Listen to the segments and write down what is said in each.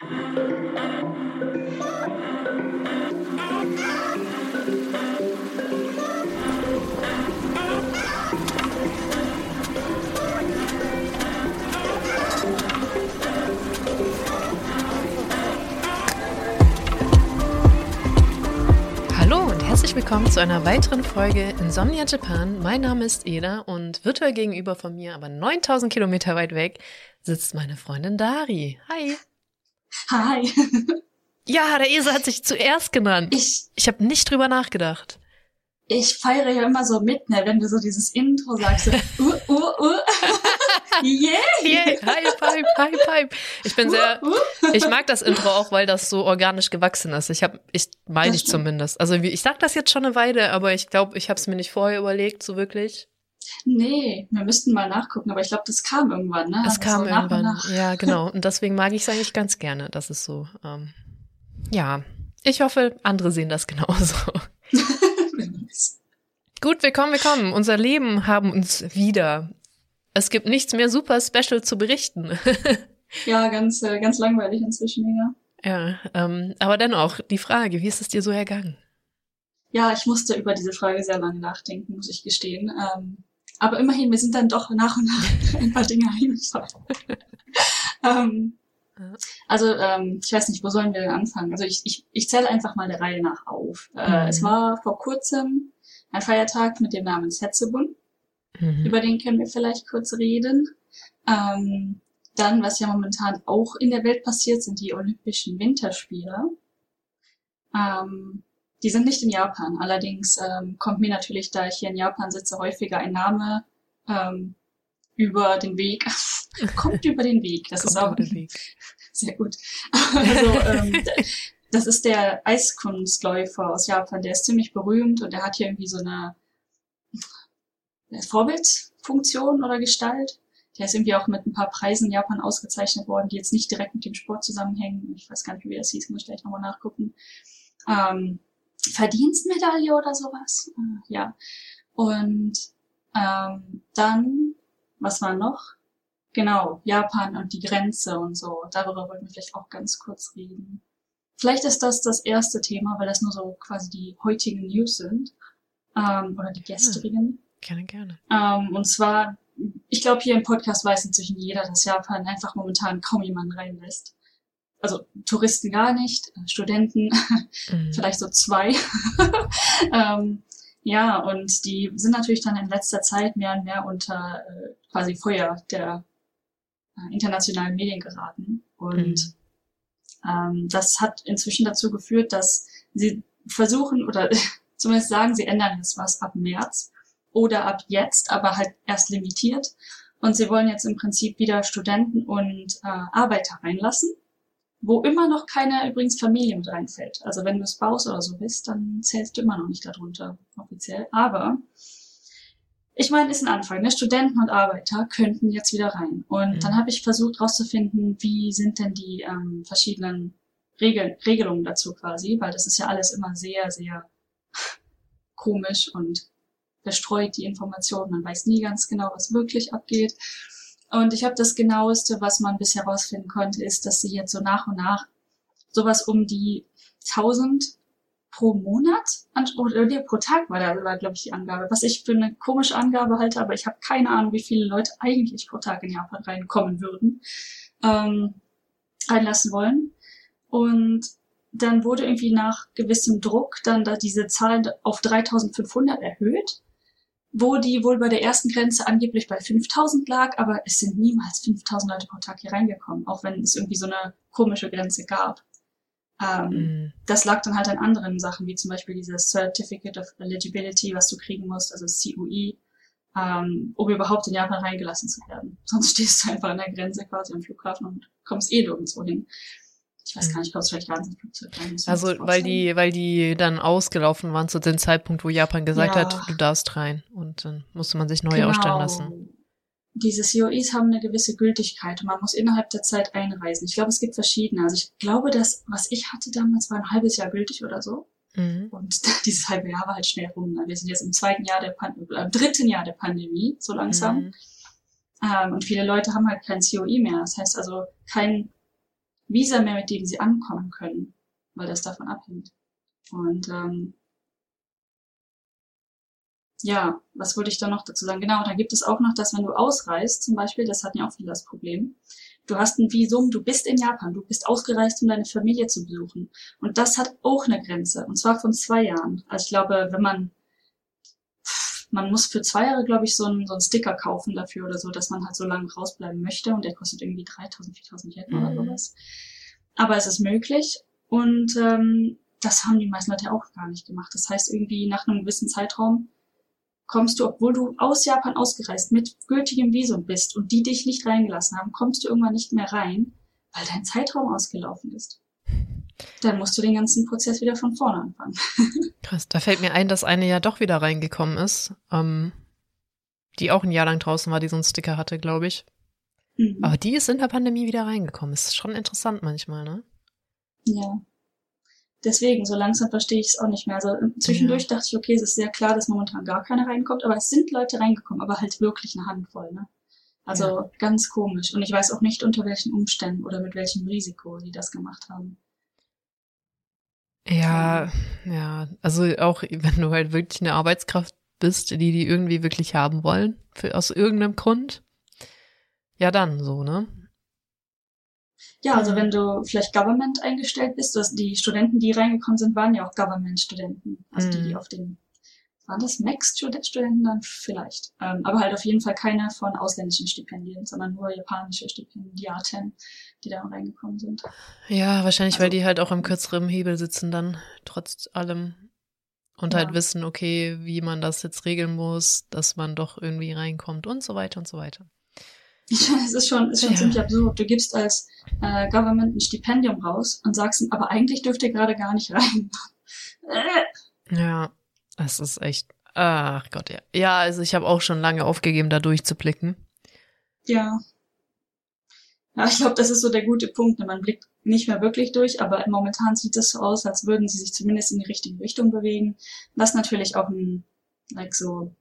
Hallo und herzlich willkommen zu einer weiteren Folge Insomnia Japan. Mein Name ist Eda und virtuell gegenüber von mir, aber 9000 Kilometer weit weg, sitzt meine Freundin Dari. Hi. Hi. Ja, der Esel hat sich zuerst genannt. Ich, Ich habe nicht drüber nachgedacht. ich feiere ja immer so mit, ne, wenn du so dieses Intro sagst. So, uh, uh, uh. yeah. Yay, Hype, Hype, Hype, Hype. Ich bin sehr, Uh, uh. ich mag das Intro auch, weil das so organisch gewachsen ist. Ich habe, ich meine ich stimmt. zumindest. Also ich sag das jetzt schon eine Weile, aber ich glaube, ich habe es mir nicht vorher überlegt, so wirklich. Nee, wir müssten mal nachgucken, aber ich glaube, das kam irgendwann, ne? Es Also kam so nach irgendwann. nach. Ja, genau. Und deswegen mag ich es eigentlich ganz gerne. Das ist so. Ähm, ja, ich hoffe, andere sehen das genauso. Gut, willkommen, willkommen. Unser Leben haben uns wieder. Es gibt nichts mehr super special zu berichten. ja, ganz, äh, ganz langweilig inzwischen, ja. ja, ähm, aber dennoch, die Frage, wie ist es dir so ergangen? Ja, ich musste über diese Frage sehr lange nachdenken, muss ich gestehen. Ähm, aber immerhin, mir sind dann doch nach und nach ein paar Dinge eingefallen. ähm, also, ähm, ich weiß nicht, wo sollen wir denn anfangen? Also ich, ich, ich zähle einfach mal der Reihe nach auf. Äh, Mhm. Es war vor kurzem ein Feiertag mit dem Namen Setsubun. Mhm. Über den können wir vielleicht kurz reden. Ähm, dann, was ja momentan auch in der Welt passiert, sind die Olympischen Winterspiele. Ähm, die sind nicht in Japan. Allerdings ähm, kommt mir natürlich, da ich hier in Japan sitze, häufiger ein Name ähm, über den Weg. kommt über den Weg. Das Kommt ist auch sehr gut. Also, ähm, das ist der Eiskunstläufer aus Japan. Der ist ziemlich berühmt und der hat hier irgendwie so eine Vorbildfunktion oder Gestalt. Der ist irgendwie auch mit ein paar Preisen in Japan ausgezeichnet worden, die jetzt nicht direkt mit dem Sport zusammenhängen. Ich weiß gar nicht, wie das hieß, muss ich gleich nochmal nachgucken. Ähm, Verdienstmedaille oder sowas. Äh, ja. Und ähm, dann, was war noch? Genau, Japan und die Grenze und so. Darüber wollten wir vielleicht auch ganz kurz reden. Vielleicht ist das das erste Thema, weil das nur so quasi die heutigen News sind. Ähm, oder die gestrigen. Gerne, gerne. Ähm, und zwar, ich glaube, hier im Podcast weiß inzwischen jeder, dass Japan einfach momentan kaum jemanden reinlässt. Also Touristen gar nicht, äh, Studenten Mhm. vielleicht so zwei. ähm, ja, und die sind natürlich dann in letzter Zeit mehr und mehr unter äh, quasi Feuer der äh, internationalen Medien geraten. Und ähm, das hat inzwischen dazu geführt, dass sie versuchen oder zumindest sagen, sie ändern jetzt was ab März oder ab jetzt, aber halt erst limitiert. Und sie wollen jetzt im Prinzip wieder Studenten und äh, Arbeiter reinlassen, wo immer noch keine übrigens Familie mit reinfällt. Also wenn du Spouse oder so bist, dann zählst du immer noch nicht darunter offiziell. Aber ich meine, ist ein Anfang. Ne? Studenten und Arbeiter könnten jetzt wieder rein. Und Mhm. dann habe ich versucht herauszufinden, wie sind denn die ähm, verschiedenen Regel Regelungen dazu quasi, weil das ist ja alles immer sehr, sehr komisch und verstreut die Informationen. Man weiß nie ganz genau, was wirklich abgeht. Und ich habe das genaueste, was man bisher herausfinden konnte, ist, dass sie jetzt so nach und nach sowas um die 1000 pro Monat oder pro Tag war da, war, glaube ich, die Angabe. Was ich für eine komische Angabe halte, aber ich habe keine Ahnung, wie viele Leute eigentlich pro Tag in Japan reinkommen würden, ähm, reinlassen wollen. Und dann wurde irgendwie nach gewissem Druck dann da diese Zahl auf 3500 erhöht, wo die wohl bei der ersten Grenze angeblich bei 5000 lag, aber es sind niemals 5000 Leute pro Tag hier reingekommen, auch wenn es irgendwie so eine komische Grenze gab. Ähm, Mhm. das lag dann halt an anderen Sachen, wie zum Beispiel dieses Certificate of Eligibility, was du kriegen musst, also CUE, ähm, um überhaupt in Japan reingelassen zu werden. Sonst stehst du einfach an der Grenze quasi am Flughafen und kommst eh nirgendwo hin. Ich weiß gar nicht, kommst vielleicht gar nicht ins Flugzeug Also, weil die, weil die dann ausgelaufen waren zu dem Zeitpunkt, wo Japan gesagt Ja. hat, du darfst rein. Und dann musste man sich neu Genau. ausstellen lassen. Diese COEs haben eine gewisse Gültigkeit und man muss innerhalb der Zeit einreisen. Ich glaube, es gibt verschiedene. Also ich glaube, das, was ich hatte damals, war ein halbes Jahr gültig oder so. Mhm. Und dieses halbe Jahr war halt schnell rum. Wir sind jetzt im zweiten Jahr der Pan im dritten Jahr der Pandemie, so langsam. Mhm. Ähm, und viele Leute haben halt kein COE mehr. Das heißt also kein Visa mehr, mit dem sie ankommen können, weil das davon abhängt. Und ähm, ja, was wollte ich da noch dazu sagen? Genau, da gibt es auch noch, dass wenn du ausreist, zum Beispiel, das hatten ja auch viele das Problem, du hast ein Visum, du bist in Japan, du bist ausgereist, um deine Familie zu besuchen. Und das hat auch eine Grenze, und zwar von zwei Jahren. Also ich glaube, wenn man, man muss für zwei Jahre, glaube ich, so einen, so einen Sticker kaufen dafür oder so, dass man halt so lange rausbleiben möchte, und der kostet irgendwie 3000, 4000 Yen mhm. oder sowas. Aber es ist möglich, und ähm, das haben die meisten Leute auch gar nicht gemacht. Das heißt, irgendwie nach einem gewissen Zeitraum kommst du, obwohl du aus Japan ausgereist mit gültigem Visum bist und die dich nicht reingelassen haben, kommst du irgendwann nicht mehr rein, weil dein Zeitraum ausgelaufen ist. Dann musst du den ganzen Prozess wieder von vorne anfangen. Krass, da fällt mir ein, dass eine ja doch wieder reingekommen ist, ähm, die auch ein Jahr lang draußen war, die so einen Sticker hatte, glaube ich. Mhm. Aber die ist in der Pandemie wieder reingekommen. Ist schon interessant manchmal, ne? Ja deswegen, so langsam verstehe ich es auch nicht mehr. Also ähm, zwischendurch ja. dachte ich, okay, es ist sehr klar, dass momentan gar keiner reinkommt, aber es sind Leute reingekommen, aber halt wirklich eine Handvoll, ne? Also ja. ganz komisch. Und ich weiß auch nicht, unter welchen Umständen oder mit welchem Risiko die das gemacht haben. Ja, ja, also auch wenn du halt wirklich eine Arbeitskraft bist, die die irgendwie wirklich haben wollen, für, aus irgendeinem Grund, ja dann so, ne? Ja, also wenn du vielleicht Government eingestellt bist, du hast die Studenten, die reingekommen sind, waren ja auch Government-Studenten. Also die, die mhm. auf den, waren das Max-Studenten dann vielleicht? Ähm, aber halt auf jeden Fall keine von ausländischen Stipendien, sondern nur japanische Stipendiaten, die da reingekommen sind. Ja, wahrscheinlich, also, weil die halt auch im kürzeren Hebel sitzen dann, trotz allem. Und halt ja. halt wissen, okay, wie man das jetzt regeln muss, dass man doch irgendwie reinkommt und so weiter und so weiter. es ist schon, ist schon ja. ziemlich absurd. Du gibst als äh, Government ein Stipendium raus und sagst, aber eigentlich dürft ihr gerade gar nicht rein. ja, es ist echt. Ach Gott, ja. Ja, also ich habe auch schon lange aufgegeben, da durchzublicken. Ja. Ja, ich glaube, das ist so der gute Punkt. Ne? Man blickt nicht mehr wirklich durch, aber momentan sieht es so aus, als würden sie sich zumindest in die richtige Richtung bewegen. Was natürlich auch ein, like so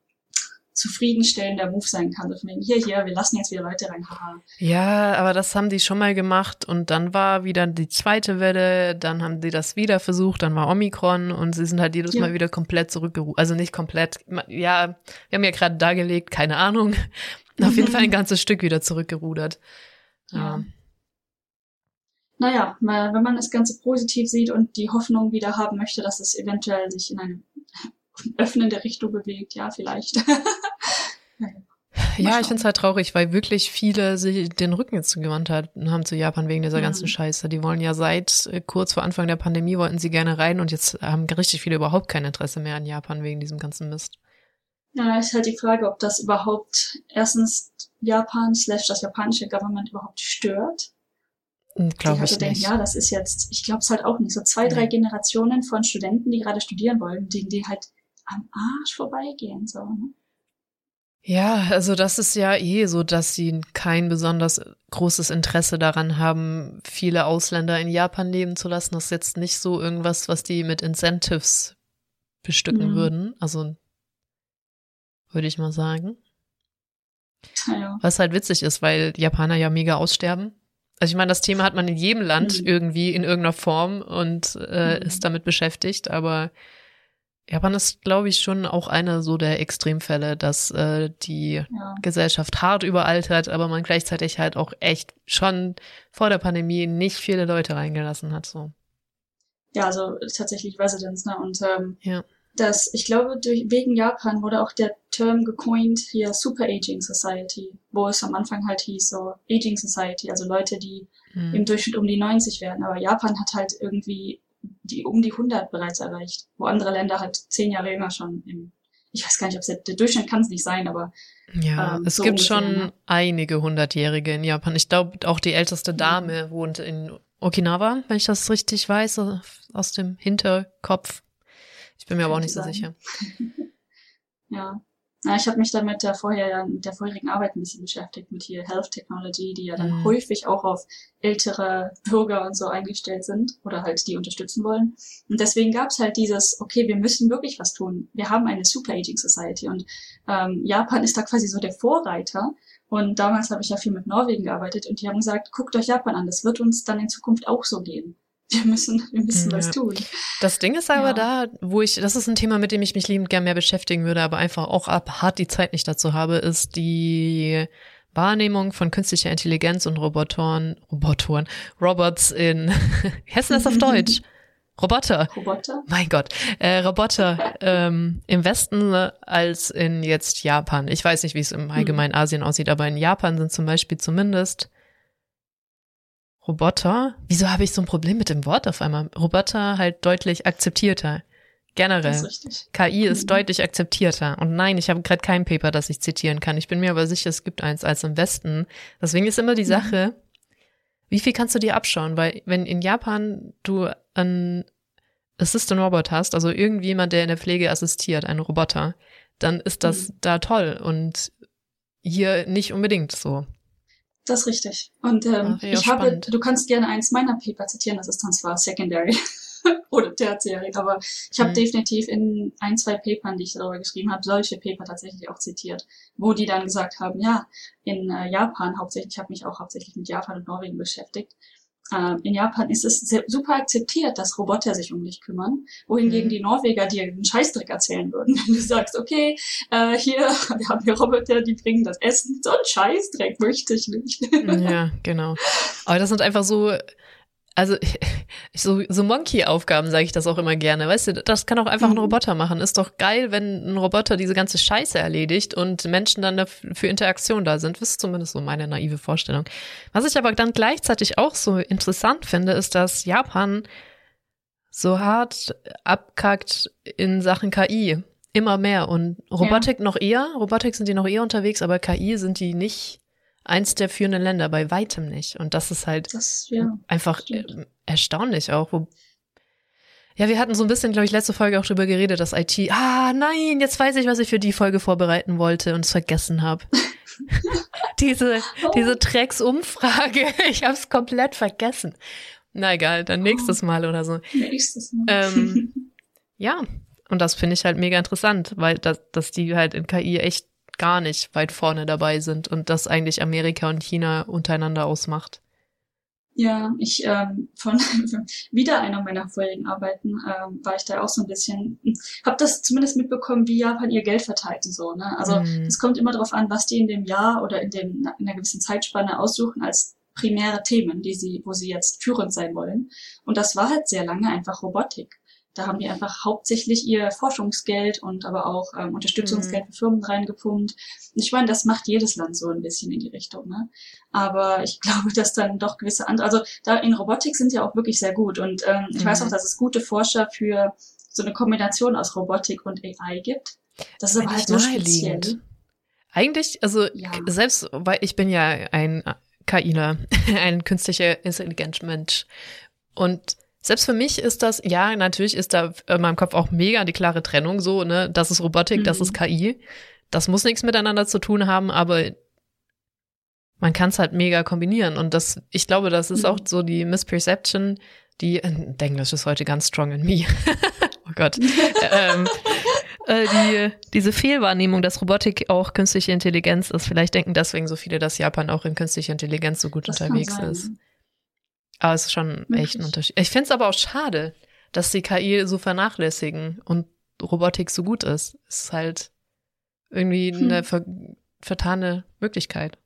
zufriedenstellender Move sein kann. So von wegen, hier, hier, wir lassen jetzt wieder Leute rein, haha. Ja, aber das haben die schon mal gemacht und dann war wieder die zweite Welle, dann haben die das wieder versucht, dann war Omikron und sie sind halt jedes ja. Mal wieder komplett zurückgerufen. Also nicht komplett, ja, wir haben ja gerade dargelegt, keine Ahnung. Auf jeden Fall ein ganzes Stück wieder zurückgerudert. Ja. ja. Naja, wenn man das Ganze positiv sieht und die Hoffnung wieder haben möchte, dass es eventuell sich in eine öffnende Richtung bewegt, ja, vielleicht. Ja, ich finde es halt traurig, weil wirklich viele sich den Rücken jetzt zugewandt haben zu Japan wegen dieser ganzen Scheiße. Die wollen ja seit äh, kurz vor Anfang der Pandemie wollten sie gerne rein und jetzt haben richtig viele überhaupt kein Interesse mehr an Japan wegen diesem ganzen Mist. Ja, ist halt die Frage, ob das überhaupt erstens Japan slash das japanische Government überhaupt stört. Hm, glaube ich denken, nicht. Ja, das ist jetzt, ich glaube es halt auch nicht. So zwei, drei Generationen von Studenten, die gerade studieren wollen, denen die halt am Arsch vorbeigehen, so, ne? Ja, also das ist ja eh so, dass sie kein besonders großes Interesse daran haben, viele Ausländer in Japan leben zu lassen. Das ist jetzt nicht so irgendwas, was die mit Incentives bestücken mhm. würden. Also würde ich mal sagen. Ja. Was halt witzig ist, weil Japaner ja mega aussterben. Also ich meine, das Thema hat man in jedem Land mhm. irgendwie in irgendeiner Form und äh, mhm. ist damit beschäftigt, aber Japan ist, glaube ich, schon auch einer so der Extremfälle, dass äh, die ja. Gesellschaft hart überaltert, aber man gleichzeitig halt auch echt schon vor der Pandemie nicht viele Leute reingelassen hat. So. Ja, also tatsächlich Residents, ne? Und ähm, ja. Das, ich glaube, durch, wegen Japan wurde auch der Term gecoint hier Super Aging Society, wo es am Anfang halt hieß so Aging Society, also Leute, die hm. im Durchschnitt um die 90 werden. Aber Japan hat halt irgendwie die um die 100 bereits erreicht, wo andere Länder halt zehn Jahre jünger schon im, ich weiß gar nicht, ob es der Durchschnitt kann es nicht sein, aber ja, ähm, es so gibt ungefähr, schon ne? einige Hundertjährige in Japan. Ich glaube, auch die älteste mhm. Dame mhm. wohnt in Okinawa, wenn ich das richtig weiß, aus dem Hinterkopf. Ich bin mir aber auch nicht so sicher. ja. Na, ich habe mich dann mit der vorher mit der vorherigen Arbeit ein bisschen beschäftigt, mit hier Health Technology, die ja dann mhm. häufig auch auf ältere Bürger und so eingestellt sind oder halt die unterstützen wollen. Und deswegen gab es halt dieses, okay, wir müssen wirklich was tun. Wir haben eine Super Aging Society und ähm, Japan ist da quasi so der Vorreiter Und damals habe ich ja viel mit Norwegen gearbeitet und die haben gesagt, guckt euch Japan an, das wird uns dann in Zukunft auch so gehen. Wir müssen, wir müssen ja. was tun. Das Ding ist aber ja. da, wo ich, das ist ein Thema, mit dem ich mich liebend gern mehr beschäftigen würde, aber einfach auch ab hart die Zeit nicht dazu habe, ist die Wahrnehmung von künstlicher Intelligenz und Robotoren, Robotoren, Robots in, wie heißt das auf Deutsch? Roboter. Roboter? Mein Gott. Äh, Roboter ähm, im Westen als in jetzt Japan. Ich weiß nicht, wie es im Allgemeinen hm. Asien aussieht, aber in Japan sind zum Beispiel zumindest Roboter. Wieso habe ich so ein Problem mit dem Wort auf einmal? Roboter halt deutlich akzeptierter. Generell. Das ist richtig. KI ist mhm. deutlich akzeptierter. Und nein, ich habe gerade kein Paper, das ich zitieren kann. Ich bin mir aber sicher, es gibt eins als im Westen. Deswegen ist immer die mhm. Sache, wie viel kannst du dir abschauen? Weil wenn in Japan du einen Assistant Robot hast, also irgendjemand, der in der Pflege assistiert, ein Roboter, dann ist das mhm. da toll und hier nicht unbedingt so. Das ist richtig. Und ähm, ich habe, spannend. du kannst gerne eins meiner Paper zitieren, das ist dann zwar Secondary oder Tertiary, aber ich habe mhm. definitiv in ein, zwei Papern, die ich darüber geschrieben habe, solche Paper tatsächlich auch zitiert, wo die dann gesagt haben, ja, in äh, Japan hauptsächlich, ich habe mich auch hauptsächlich mit Japan und Norwegen beschäftigt, in Japan ist es super akzeptiert, dass Roboter sich um dich kümmern, wohingegen mhm. die Norweger dir einen Scheißdreck erzählen würden, wenn du sagst, okay, äh, hier, wir haben hier Roboter, die bringen das Essen, so ein Scheißdreck möchte ich nicht. Ja, genau. Aber das sind einfach so also so, so Monkey-Aufgaben sage ich das auch immer gerne. Weißt du, das kann auch einfach ein mhm. Roboter machen. Ist doch geil, wenn ein Roboter diese ganze Scheiße erledigt und Menschen dann für Interaktion da sind. Das ist zumindest so meine naive Vorstellung. Was ich aber dann gleichzeitig auch so interessant finde, ist, dass Japan so hart abkackt in Sachen KI. Immer mehr. Und Robotik ja. noch eher. Robotik sind die noch eher unterwegs, aber KI sind die nicht eins der führenden Länder, bei weitem nicht. Und das ist halt das, ja, einfach stimmt. erstaunlich auch. Wo, ja, wir hatten so ein bisschen, glaube ich, letzte Folge auch drüber geredet, dass IT, ah nein, jetzt weiß ich, was ich für die Folge vorbereiten wollte und es vergessen habe. diese, oh. diese Drecks-Umfrage, ich habe es komplett vergessen. Na egal, dann nächstes Mal oder so. Nächstes Mal. Ähm, ja, und das finde ich halt mega interessant, weil das, dass die halt in KI echt gar nicht weit vorne dabei sind und das eigentlich Amerika und China untereinander ausmacht. Ja, ich ähm, von wieder einer meiner vorherigen Arbeiten ähm, war ich da auch so ein bisschen, habe das zumindest mitbekommen, wie Japan ihr Geld verteilt und so. Ne? Also es mhm. kommt immer darauf an, was die in dem Jahr oder in dem in einer gewissen Zeitspanne aussuchen als primäre Themen, die sie, wo sie jetzt führend sein wollen. Und das war halt sehr lange einfach Robotik. Da haben die einfach hauptsächlich ihr Forschungsgeld und aber auch ähm, Unterstützungsgeld mhm. für Firmen reingepumpt. Und ich meine, das macht jedes Land so ein bisschen in die Richtung. Ne? Aber ich glaube, dass dann doch gewisse andere, also da in Robotik sind ja auch wirklich sehr gut. Und ähm, ich mhm. weiß auch, dass es gute Forscher für so eine Kombination aus Robotik und AI gibt. Das ist aber halt so speziell. Eigentlich, also ja. selbst, weil ich bin ja ein KIler, ein künstlicher Intelligenzmensch. Und selbst für mich ist das, ja, natürlich ist da in meinem Kopf auch mega die klare Trennung so, ne, das ist Robotik, mhm. das ist mhm. KI. Das muss nichts miteinander zu tun haben, aber man kann es halt mega kombinieren. Und das, ich glaube, das ist mhm. auch so die Misperception, die, Englisch ist heute ganz strong in me. oh Gott. ähm, äh, die, diese Fehlwahrnehmung, dass Robotik auch künstliche Intelligenz ist. Vielleicht denken deswegen so viele, dass Japan auch in künstlicher Intelligenz so gut das unterwegs ist. Aber es ist schon Wirklich? echt ein Unterschied. Ich finde es aber auch schade, dass die KI so vernachlässigen und Robotik so gut ist. Es ist halt irgendwie hm. eine ver vertane Möglichkeit.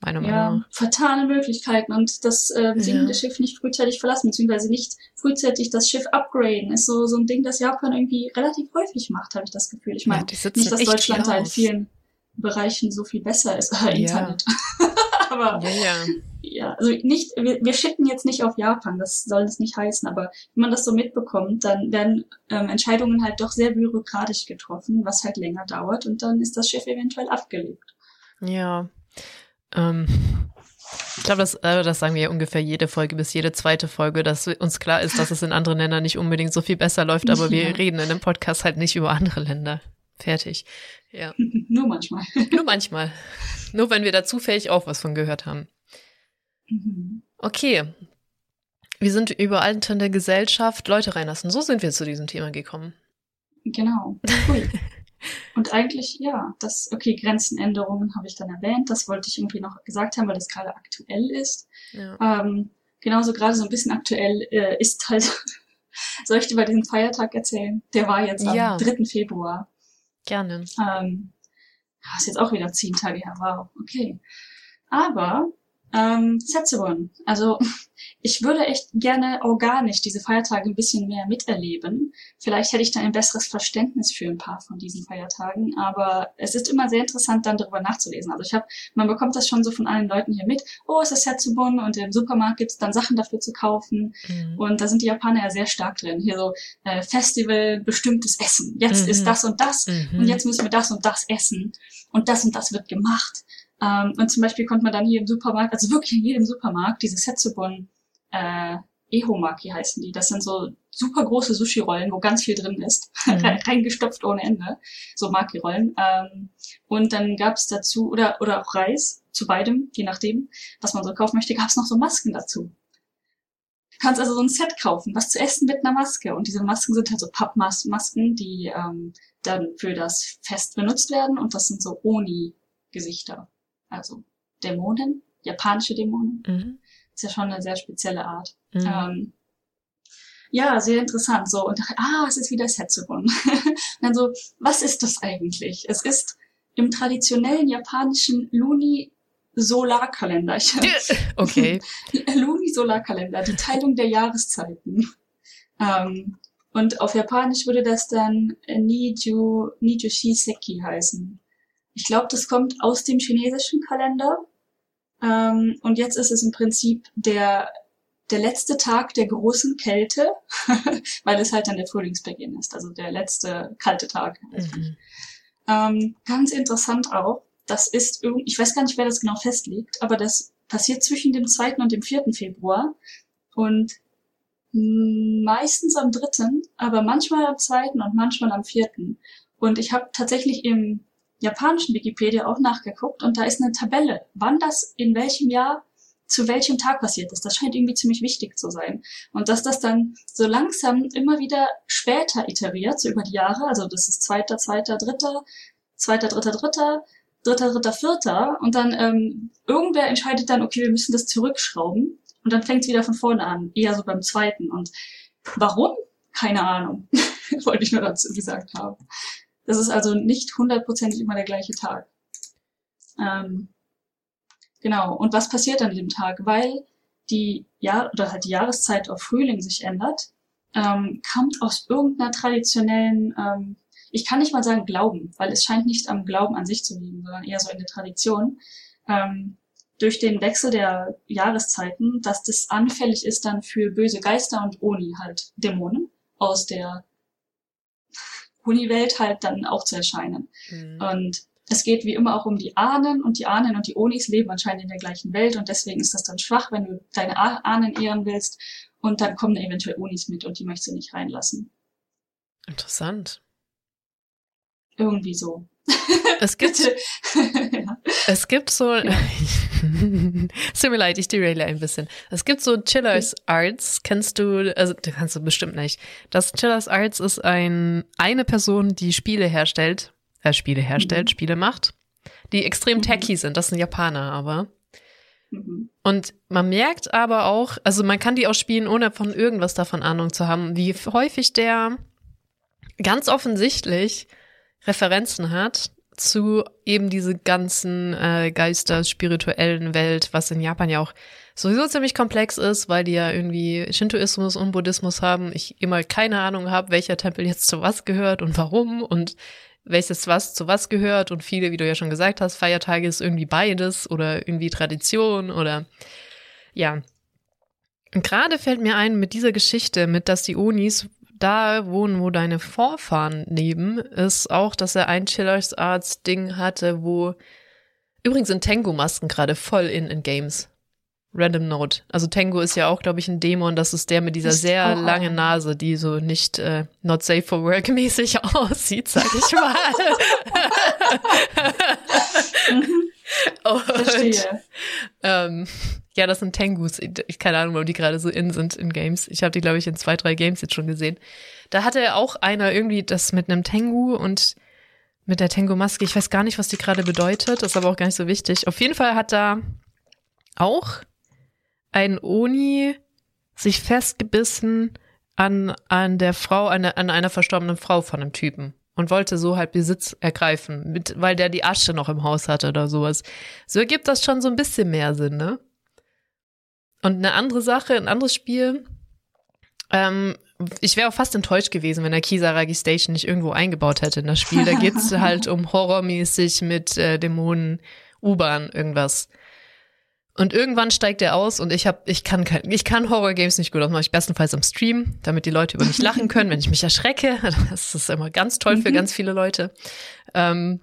Meiner Meinung ja, nach. vertane Möglichkeiten und das äh, sinkende ja. Schiff nicht frühzeitig verlassen, beziehungsweise nicht frühzeitig das Schiff upgraden, ist so, so ein Ding, das Japan irgendwie relativ häufig macht, habe ich das Gefühl. Ich meine, ja, nicht, dass Deutschland da in vielen Bereichen so viel besser ist, äh, Internet. aber ja, ja. Ja, also nicht, wir, wir schicken jetzt nicht auf Japan, das soll das nicht heißen, aber wenn man das so mitbekommt, dann werden ähm, Entscheidungen halt doch sehr bürokratisch getroffen, was halt länger dauert und dann ist das Schiff eventuell abgelegt. Ja. Ähm, ich glaube, das, äh, das sagen wir ja ungefähr jede Folge bis jede zweite Folge, dass uns klar ist, dass es in anderen Ländern nicht unbedingt so viel besser läuft, aber wir ja. reden in dem Podcast halt nicht über andere Länder. Fertig. Ja. Nur manchmal. Nur manchmal. Nur wenn wir da zufällig auch was von gehört haben. Mhm. Okay. Wir sind über alternde Gesellschaft Leute reinlassen. So sind wir zu diesem Thema gekommen. Genau. Cool. Und eigentlich, ja, das, okay, Grenzenänderungen habe ich dann erwähnt. Das wollte ich irgendwie noch gesagt haben, weil das gerade aktuell ist. Ja. Ähm, genauso gerade so ein bisschen aktuell äh, ist halt, soll ich dir über diesen Feiertag erzählen? Der war jetzt am ja. 3. Februar. Gerne. Ähm, ist jetzt auch wieder zehn Tage her, wow, okay. Aber ähm, Setsubon. Also ich würde echt gerne organisch diese Feiertage ein bisschen mehr miterleben. Vielleicht hätte ich dann ein besseres Verständnis für ein paar von diesen Feiertagen, aber es ist immer sehr interessant, dann darüber nachzulesen. Also ich habe, man bekommt das schon so von allen Leuten hier mit, oh, es ist Setsubon und im Supermarkt gibt's dann Sachen dafür zu kaufen. Mhm. Und da sind die Japaner ja sehr stark drin. Hier so äh, Festival, bestimmtes Essen. Jetzt mhm. ist das und das mhm. und jetzt müssen wir das und das essen. Und das und das wird gemacht. Ähm, und zum Beispiel konnte man dann hier im Supermarkt, also wirklich in jedem Supermarkt, diese Setsubon äh, Ehomaki heißen die. Das sind so super große Sushi-Rollen, wo ganz viel drin ist. Mhm. Reingestopft ohne Ende. So Maki-Rollen. Ähm, und dann gab's dazu, oder, oder auch Reis, zu beidem, je nachdem, was man so kaufen möchte, gab's noch so Masken dazu. Du kannst also so ein Set kaufen, was zu essen mit einer Maske. Und diese Masken sind halt so Pappmasken, die ähm, dann für das Fest benutzt werden. Und das sind so Oni-Gesichter also Dämonen, japanische Dämonen. Mhm. Ist ja schon eine sehr spezielle Art. Mhm. Ähm, ja, sehr interessant. So, und ah, es ist wieder Setsubun. dann so, was ist das eigentlich? Es ist im traditionellen japanischen Luni Solarkalender. Okay. Luni Solarkalender, die Teilung der Jahreszeiten. Ähm, und auf Japanisch würde das dann Niju, Niju Shiseki heißen. Ich glaube, das kommt aus dem chinesischen Kalender. Ähm, und jetzt ist es im Prinzip der, der letzte Tag der großen Kälte, weil es halt dann der Frühlingsbeginn ist, also der letzte kalte Tag. Mhm. Ähm, ganz interessant auch, das ist irgendwie, ich weiß gar nicht, wer das genau festlegt, aber das passiert zwischen dem 2. und dem 4. Februar und meistens am 3., aber manchmal am 2. und manchmal am 4. Und ich habe tatsächlich im japanischen Wikipedia auch nachgeguckt und da ist eine Tabelle, wann das in welchem Jahr zu welchem Tag passiert ist. Das scheint irgendwie ziemlich wichtig zu sein. Und dass das dann so langsam immer wieder später iteriert, so über die Jahre, also das ist zweiter, zweiter, dritter, zweiter, dritter, dritter, dritter, dritter, vierter und dann ähm, irgendwer entscheidet dann, okay, wir müssen das zurückschrauben und dann fängt es wieder von vorne an, eher so beim zweiten. Und warum? Keine Ahnung, wollte ich nur dazu gesagt haben. Das ist also nicht hundertprozentig immer der gleiche Tag. Ähm, genau. Und was passiert an dem Tag? Weil die Jahr oder halt die Jahreszeit auf Frühling sich ändert, ähm, kommt aus irgendeiner traditionellen, ähm, ich kann nicht mal sagen Glauben, weil es scheint nicht am Glauben an sich zu liegen, sondern eher so in der Tradition, ähm, durch den Wechsel der Jahreszeiten, dass das anfällig ist dann für böse Geister und Oni halt Dämonen aus der Uni-Welt halt dann auch zu erscheinen. Mhm. Und es geht wie immer auch um die Ahnen und die Ahnen und die Onis leben anscheinend in der gleichen Welt und deswegen ist das dann schwach, wenn du deine Ahnen ehren willst und dann kommen eventuell Onis mit und die möchtest du nicht reinlassen. Interessant. Irgendwie so. Es gibt, ja. es gibt so, ja. es tut mir leid, ich deraile ein bisschen. Es gibt so Chillers Arts, kennst du, also, du kannst du bestimmt nicht. Das Chillers Arts ist ein, eine Person, die Spiele herstellt, äh, Spiele herstellt, mhm. Spiele macht, die extrem mhm. techy sind. Das sind Japaner, aber. Mhm. Und man merkt aber auch, also man kann die auch spielen, ohne von irgendwas davon Ahnung zu haben, wie häufig der ganz offensichtlich Referenzen hat zu eben diese ganzen äh, Geister, spirituellen Welt, was in Japan ja auch sowieso ziemlich komplex ist, weil die ja irgendwie Shintoismus und Buddhismus haben. Ich immer keine Ahnung habe, welcher Tempel jetzt zu was gehört und warum und welches was zu was gehört und viele, wie du ja schon gesagt hast, Feiertage ist irgendwie beides oder irgendwie Tradition oder ja. Und gerade fällt mir ein mit dieser Geschichte, mit dass die Onis da wohnen, wo deine Vorfahren leben, ist auch, dass er ein Chillers Arts Ding hatte, wo übrigens sind Tengu-Masken gerade voll in in Games. Random Note. Also Tengu ist ja auch, glaube ich, ein Dämon. Das ist der mit dieser sehr langen Nase, die so nicht äh, not safe for work mäßig aussieht, sag ich mal. Mhm. Und, Verstehe. Ähm, ja, das sind Tengus. Ich keine Ahnung, warum die gerade so in sind in Games. Ich habe die, glaube ich, in zwei, drei Games jetzt schon gesehen. Da hatte auch einer irgendwie das mit einem Tengu und mit der Tengu-Maske. Ich weiß gar nicht, was die gerade bedeutet, ist aber auch gar nicht so wichtig. Auf jeden Fall hat da auch ein Oni sich festgebissen an, an der Frau, an, an einer verstorbenen Frau von einem Typen und wollte so halt Besitz ergreifen, mit, weil der die Asche noch im Haus hatte oder sowas. So ergibt das schon so ein bisschen mehr Sinn, ne? Und eine andere Sache, ein anderes Spiel, ähm, ich wäre auch fast enttäuscht gewesen, wenn der Kisaragi Station nicht irgendwo eingebaut hätte in das Spiel. Da geht's halt um horrormäßig mit äh, Dämonen, U-Bahn, irgendwas. Und irgendwann steigt er aus und ich hab, ich kann kein, ich kann Horror-Games nicht gut, das mache ich bestenfalls am Stream, damit die Leute über mich lachen können, wenn ich mich erschrecke. Das ist immer ganz toll für mhm. ganz viele Leute. Ähm,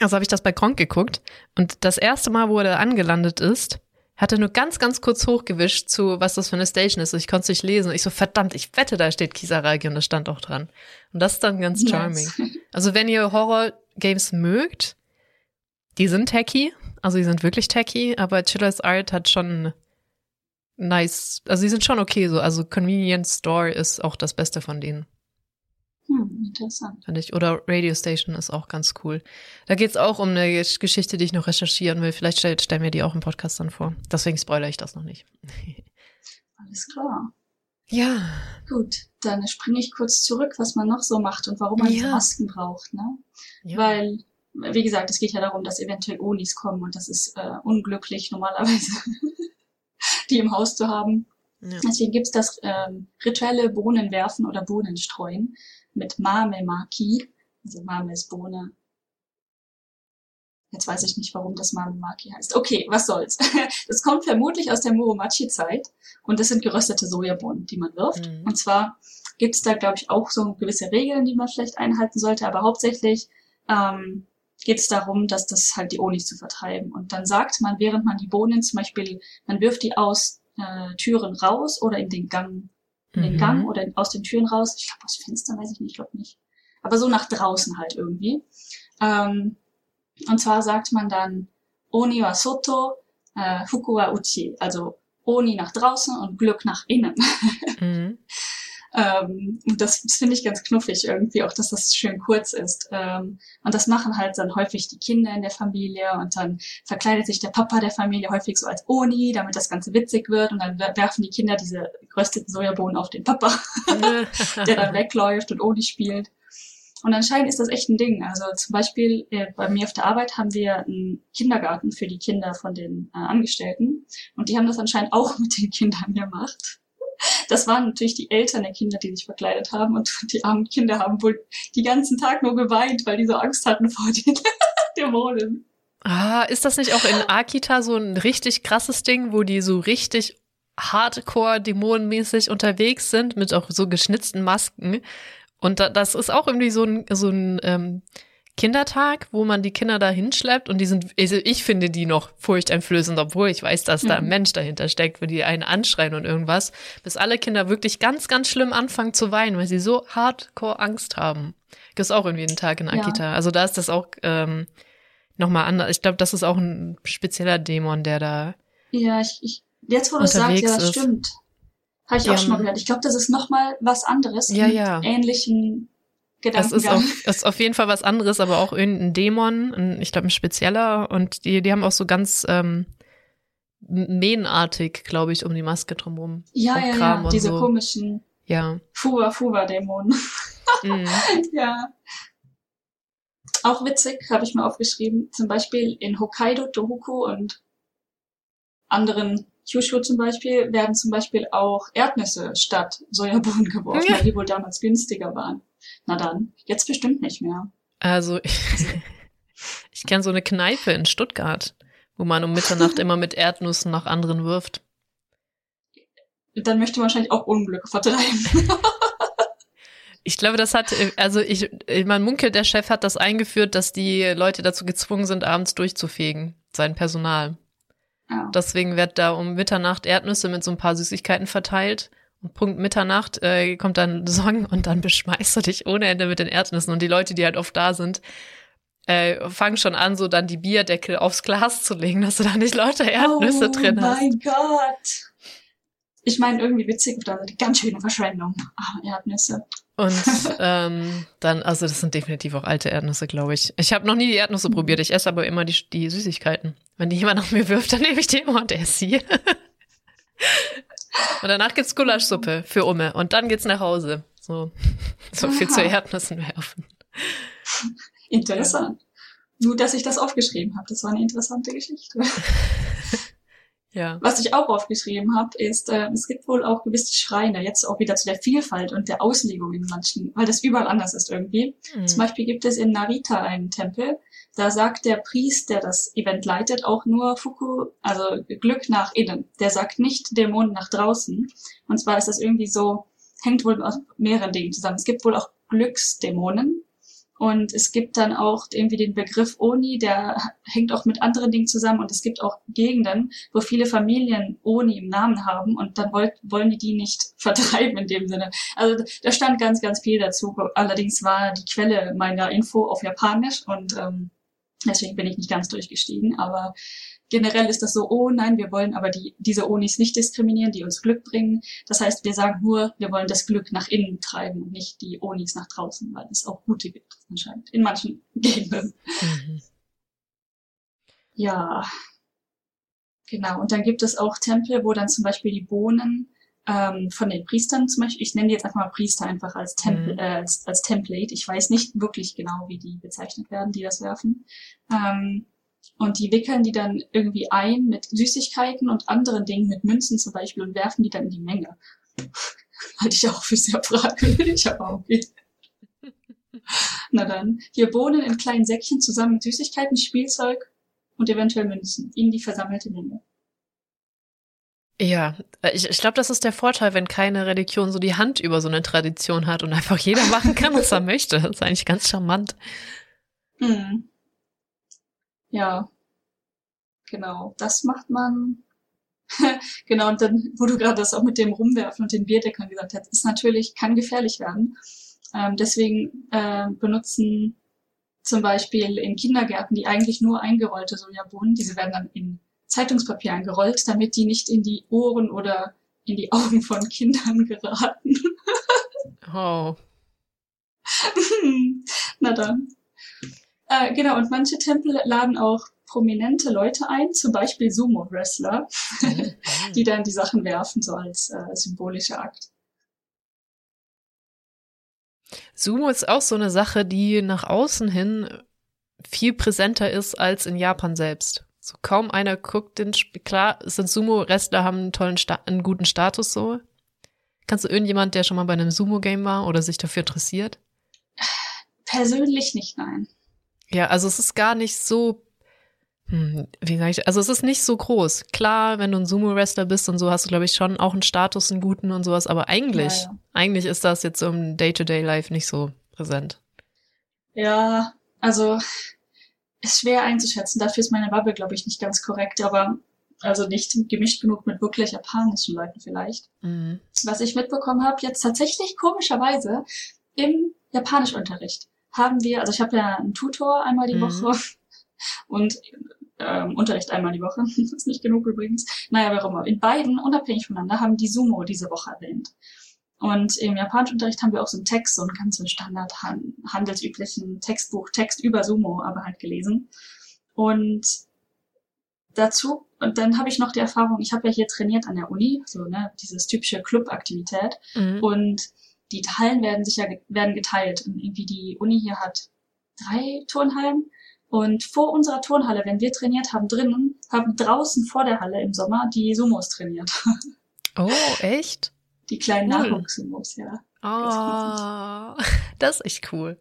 also habe ich das bei Kronk geguckt und das erste Mal, wo er da angelandet ist, hat er nur ganz, ganz kurz hochgewischt zu, was das für eine Station ist. Ich konnte es nicht lesen. Ich so, verdammt, ich wette, da steht Kisaragi und das stand auch dran. Und das ist dann ganz charming. Nice. Also wenn ihr Horror-Games mögt, die sind tacky, also die sind wirklich tacky, aber Chiller's Art hat schon nice, also die sind schon okay so. Also Convenience Store ist auch das Beste von denen. Hm, interessant. Fand ich. Oder Radio Station ist auch ganz cool. Da geht's auch um eine Geschichte, die ich noch recherchieren will. Vielleicht stell, stellen wir die auch im Podcast dann vor. Deswegen spoilere ich das noch nicht. Alles klar. Ja. Gut, dann springe ich kurz zurück, was man noch so macht und warum man ja. Masken braucht, ne? Ja. Weil wie gesagt, es geht ja darum, dass eventuell Onis kommen und das ist äh, unglücklich normalerweise, die im Haus zu haben. Ja. Deswegen gibt's das ähm, rituelle Bohnenwerfen oder Bohnenstreuen mit Mame Maki. Also Mame ist Bohne. Jetzt weiß ich nicht, warum das Mame Maki heißt. Okay, was soll's. Das kommt vermutlich aus der Muromachi-Zeit und das sind geröstete Sojabohnen, die man wirft. Mhm. Und zwar gibt's da, glaube ich, auch so gewisse Regeln, die man vielleicht einhalten sollte, aber hauptsächlich ähm, geht es darum, dass das halt die Onis zu vertreiben. Und dann sagt man, während man die Bohnen zum Beispiel, man wirft die aus äh, Türen raus oder in den Gang, in den mhm. Gang oder aus den Türen raus. Ich glaube aus Fenstern, weiß ich nicht, ich glaube nicht. Aber so nach draußen halt irgendwie. Ähm, und zwar sagt man dann Oni wa soto, äh, Fuku wa uchi, also Oni nach draußen und Glück nach innen. Mhm. Ähm, das, das finde ich ganz knuffig irgendwie, auch dass das schön kurz ist. Ähm, und das machen halt dann häufig die Kinder in der Familie und dann verkleidet sich der Papa der Familie häufig so als Oni, damit das Ganze witzig wird und dann werfen die Kinder diese gerösteten Sojabohnen auf den Papa, der dann wegläuft und Oni spielt. Und anscheinend ist das echt ein Ding. Also zum Beispiel äh, bei mir auf der Arbeit haben wir einen Kindergarten für die Kinder von den äh, Angestellten. Und die haben das anscheinend auch mit den Kindern gemacht. Das waren natürlich die Eltern der Kinder, die sich verkleidet haben und die armen Kinder haben wohl die ganzen Tag nur geweint, weil die so Angst hatten vor den Dämonen. Ah, ist das nicht auch in Akita so ein richtig krasses Ding, wo die so richtig hardcore dämonenmäßig unterwegs sind mit auch so geschnitzten Masken? Und das ist auch irgendwie so ein, so ein ähm, Kindertag, wo man die Kinder da hinschleppt und die sind, also ich finde die noch furchteinflößend, obwohl ich weiß, dass da ein mhm. Mensch dahinter steckt, wo die einen anschreien und irgendwas, bis alle Kinder wirklich ganz, ganz schlimm anfangen zu weinen, weil sie so hardcore Angst haben. Gibt auch irgendwie einen Tag in Akita. Ja. Also da ist das auch ähm, nochmal anders. Ich glaube, das ist auch ein spezieller Dämon, der da. Ja, ich, ich jetzt wo du sagst, ja, das ist. stimmt. Habe ich auch schon mal gehört. Ich glaube, das ist nochmal was anderes. Ja, ja. ähnlichen das ist auf, ist auf jeden Fall was anderes, aber auch irgendein Dämon, ein, ich glaube ein spezieller. Und die, die haben auch so ganz ähm, mähnartig, glaube ich, um die Maske drumherum. Ja, ja, Kram ja, diese so. komischen ja. Fuwa-Fuwa-Dämonen. mhm. Ja. Auch witzig, habe ich mir aufgeschrieben, zum Beispiel in Hokkaido, Tohoku und anderen Kyushu zum Beispiel werden zum Beispiel auch Erdnüsse statt Sojabohnen geworfen, ja. weil die wohl damals günstiger waren. Na dann, jetzt bestimmt nicht mehr. Also, ich, ich kenne so eine Kneipe in Stuttgart, wo man um Mitternacht immer mit Erdnüssen nach anderen wirft. Dann möchte man wahrscheinlich auch Unglücke vertreiben. Ich glaube, das hat, also ich, man munkelt, der Chef hat das eingeführt, dass die Leute dazu gezwungen sind, abends durchzufegen, sein Personal. Ja. Deswegen wird da um Mitternacht Erdnüsse mit so ein paar Süßigkeiten verteilt. Punkt Mitternacht äh, kommt dann Song und dann beschmeißt du dich ohne Ende mit den Erdnüssen. Und die Leute, die halt oft da sind, äh, fangen schon an, so dann die Bierdeckel aufs Glas zu legen, dass du da nicht lauter Erdnüsse oh drin hast. Oh mein Gott. ich meine, irgendwie witzig, anderen Seite ganz schöne Verschwendung. Ah, Erdnüsse. Und ähm, dann, also das sind definitiv auch alte Erdnüsse, glaube ich. Ich habe noch nie die Erdnüsse probiert. Ich esse aber immer die, die Süßigkeiten. Wenn die jemand nach mir wirft, dann nehme ich die immer und esse sie. und danach gibt's Gulaschsuppe für Umme. Und dann geht's nach Hause. So, so viel zu Erdnüssen werfen. Interessant. Nur, dass ich das aufgeschrieben habe. Das war eine interessante Geschichte. Ja. Was ich auch aufgeschrieben habe, ist, äh, es gibt wohl auch gewisse Schreine, jetzt auch wieder zu der Vielfalt und der Auslegung in manchen, weil das überall anders ist irgendwie. Mhm. Zum Beispiel gibt es in Narita einen Tempel, da sagt der Priest, der das Event leitet, auch nur Fuku, also Glück nach innen. Der sagt nicht Dämonen nach draußen. Und zwar ist das irgendwie so, hängt wohl aus mehreren Dingen zusammen. Es gibt wohl auch Glücksdämonen, und es gibt dann auch irgendwie den Begriff Oni, der hängt auch mit anderen Dingen zusammen. Und es gibt auch Gegenden, wo viele Familien Oni im Namen haben. Und dann wollt, wollen die die nicht vertreiben in dem Sinne. Also da stand ganz, ganz viel dazu. Allerdings war die Quelle meiner Info auf Japanisch und ähm, deswegen bin ich nicht ganz durchgestiegen. Aber generell ist das so, oh nein, wir wollen aber die, diese Onis nicht diskriminieren, die uns Glück bringen. Das heißt, wir sagen nur, wir wollen das Glück nach innen treiben und nicht die Onis nach draußen, weil es auch gute gibt, anscheinend, in manchen Gegenden. Mhm. Ja, genau. Und dann gibt es auch Tempel, wo dann zum Beispiel die Bohnen ähm, von den Priestern zum Beispiel, ich nenne die jetzt einfach mal Priester einfach als, Tempel, mhm. äh, als, als Template. Ich weiß nicht wirklich genau, wie die bezeichnet werden, die das werfen. Ähm, und die wickeln die dann irgendwie ein mit Süßigkeiten und anderen Dingen, mit Münzen zum Beispiel, und werfen die dann in die Menge. Halte ich auch für sehr fragwürdig, aber okay. Na dann, hier Bohnen in kleinen Säckchen zusammen mit Süßigkeiten, Spielzeug und eventuell Münzen in die versammelte Menge. Ja, äh, ich, ich glaube, das ist der Vorteil, wenn keine Religion so die Hand über so eine Tradition hat und einfach jeder machen kann, was er möchte. Das ist eigentlich ganz charmant. Hm. Ja, genau. Das macht man. genau, und dann, wo du gerade das auch mit dem Rumwerfen und den Bierdeckeln gesagt hast, ist natürlich, kann gefährlich werden. Ähm, deswegen äh, benutzen zum Beispiel in Kindergärten die eigentlich nur eingerollte Sojabohnen, diese werden dann in Zeitungspapier eingerollt, damit die nicht in die Ohren oder in die Augen von Kindern geraten. oh. Na dann. Äh, genau, und manche Tempel laden auch prominente Leute ein, zum Beispiel Sumo-Wrestler, mhm. die dann die Sachen werfen, so als äh, symbolischer Akt. Sumo ist auch so eine Sache, die nach außen hin viel präsenter ist als in Japan selbst. So kaum einer guckt den Sp klar, sind Sumo-Wrestler haben einen tollen, Sta einen guten Status so. Kannst du irgendjemand, der schon mal bei einem Sumo-Game war oder sich dafür interessiert? Persönlich nicht, nein. Ja, also es ist gar nicht so, hm, wie sag ich, also es ist nicht so groß. Klar, wenn du ein Sumo-Wrestler bist und so, hast du, glaube ich, schon auch einen Status, einen guten und sowas, aber eigentlich, ja, ja. eigentlich ist das jetzt im Day-to-Day-Life nicht so präsent. Ja, also ist schwer einzuschätzen. Dafür ist meine Bubble, glaube ich, nicht ganz korrekt, aber also nicht gemischt genug mit wirklich japanischen Leuten vielleicht. Mhm. Was ich mitbekommen habe, jetzt tatsächlich komischerweise im Japanischunterricht haben wir, also ich habe ja einen Tutor einmal die mhm. Woche und ähm, Unterricht einmal die Woche. das ist nicht genug übrigens. Naja, warum auch. In beiden, unabhängig voneinander, haben die Sumo diese Woche erwähnt. Und im Japanischunterricht haben wir auch so einen Text, so einen ganz Standard handelsüblichen Textbuch, Text über Sumo, aber halt gelesen. Und dazu, und dann habe ich noch die Erfahrung, ich habe ja hier trainiert an der Uni, so ne, dieses typische Clubaktivität. Mhm. Und die Hallen werden sicher werden geteilt. Und irgendwie die Uni hier hat drei Turnhallen. Und vor unserer Turnhalle, wenn wir trainiert haben drinnen, haben draußen vor der Halle im Sommer die Sumos trainiert. Oh, echt? Die kleinen cool. Nachwuchs-Sumos, ja. Oh, das ist echt cool.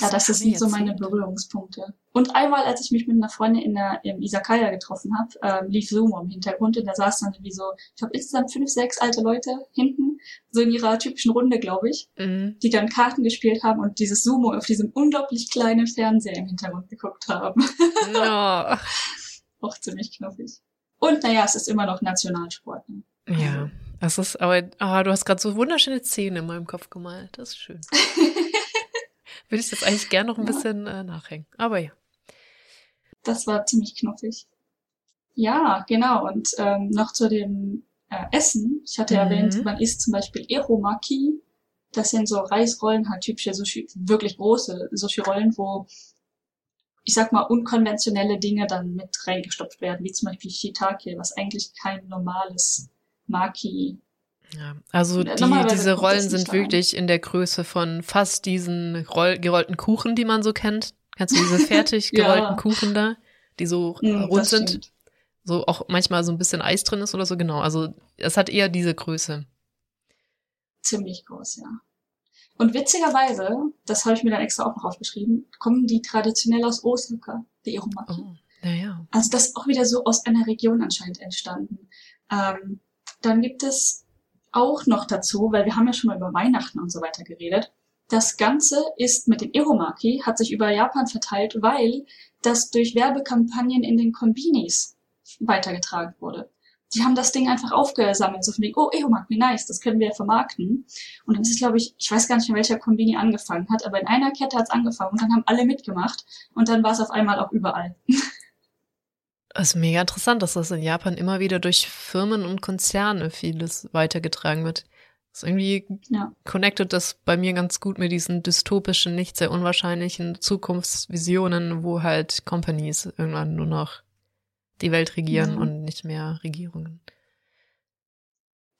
Ja, das, das sind so meine Berührungspunkte. Und einmal, als ich mich mit einer Freundin in der, im Isakaya getroffen habe, ähm, lief Sumo im Hintergrund und da saß dann irgendwie so, ich glaube insgesamt fünf, sechs alte Leute hinten, so in ihrer typischen Runde, glaube ich, mhm. die dann Karten gespielt haben und dieses Sumo auf diesem unglaublich kleinen Fernseher im Hintergrund geguckt haben. Ja. Auch ziemlich knuffig. Und naja, es ist immer noch Nationalsport. Ne? Ja, das ist, aber ah, du hast gerade so wunderschöne Szenen in meinem Kopf gemalt. Das ist schön. Würde ich jetzt eigentlich gern noch ein ja. bisschen äh, nachhängen. Aber ja. Das war ziemlich knuffig. Ja, genau. Und ähm, noch zu dem äh, Essen. Ich hatte Mhm. erwähnt, man isst zum Beispiel Eromaki. Das sind so Reisrollen, halt typische Sushi, wirklich große Sushi-Rollen, wo ich sag mal, unkonventionelle Dinge dann mit reingestopft werden, wie zum Beispiel Shiitake, was eigentlich kein normales Maki. Ja, also Ja, die, diese Rollen sind wirklich in der Größe von fast diesen Roll gerollten Kuchen, die man so kennt. Kennst du diese fertig Ja. gerollten Kuchen da, die so Hm, rund sind, stimmt. so auch manchmal so ein bisschen Eis drin ist oder so, genau. Also es hat eher diese Größe. Ziemlich groß, ja. Und witzigerweise, das habe ich mir dann extra auch noch aufgeschrieben, kommen die traditionell aus Osaka, die Eromaki. Oh, naja. Also das ist auch wieder so aus einer Region anscheinend entstanden. Ähm, dann gibt es auch noch dazu, weil wir haben ja schon mal über Weihnachten und so weiter geredet. Das Ganze ist mit dem Eromaki, hat sich über Japan verteilt, weil das durch Werbekampagnen in den Kombinis weitergetragen wurde. Die haben das Ding einfach aufgesammelt, so von wegen, oh, Eromaki, nice, das können wir vermarkten. Und dann ist es, glaube ich, ich weiß gar nicht mehr, welcher Kombini angefangen hat, aber in einer Kette hat es angefangen und dann haben alle mitgemacht und dann war es auf einmal auch überall. Es ist mega interessant, dass das in Japan immer wieder durch Firmen und Konzerne vieles weitergetragen wird. Das ist irgendwie Ja. connected das bei mir ganz gut mit diesen dystopischen, nicht sehr unwahrscheinlichen Zukunftsvisionen, wo halt Companies irgendwann nur noch die Welt regieren Mhm. und nicht mehr Regierungen.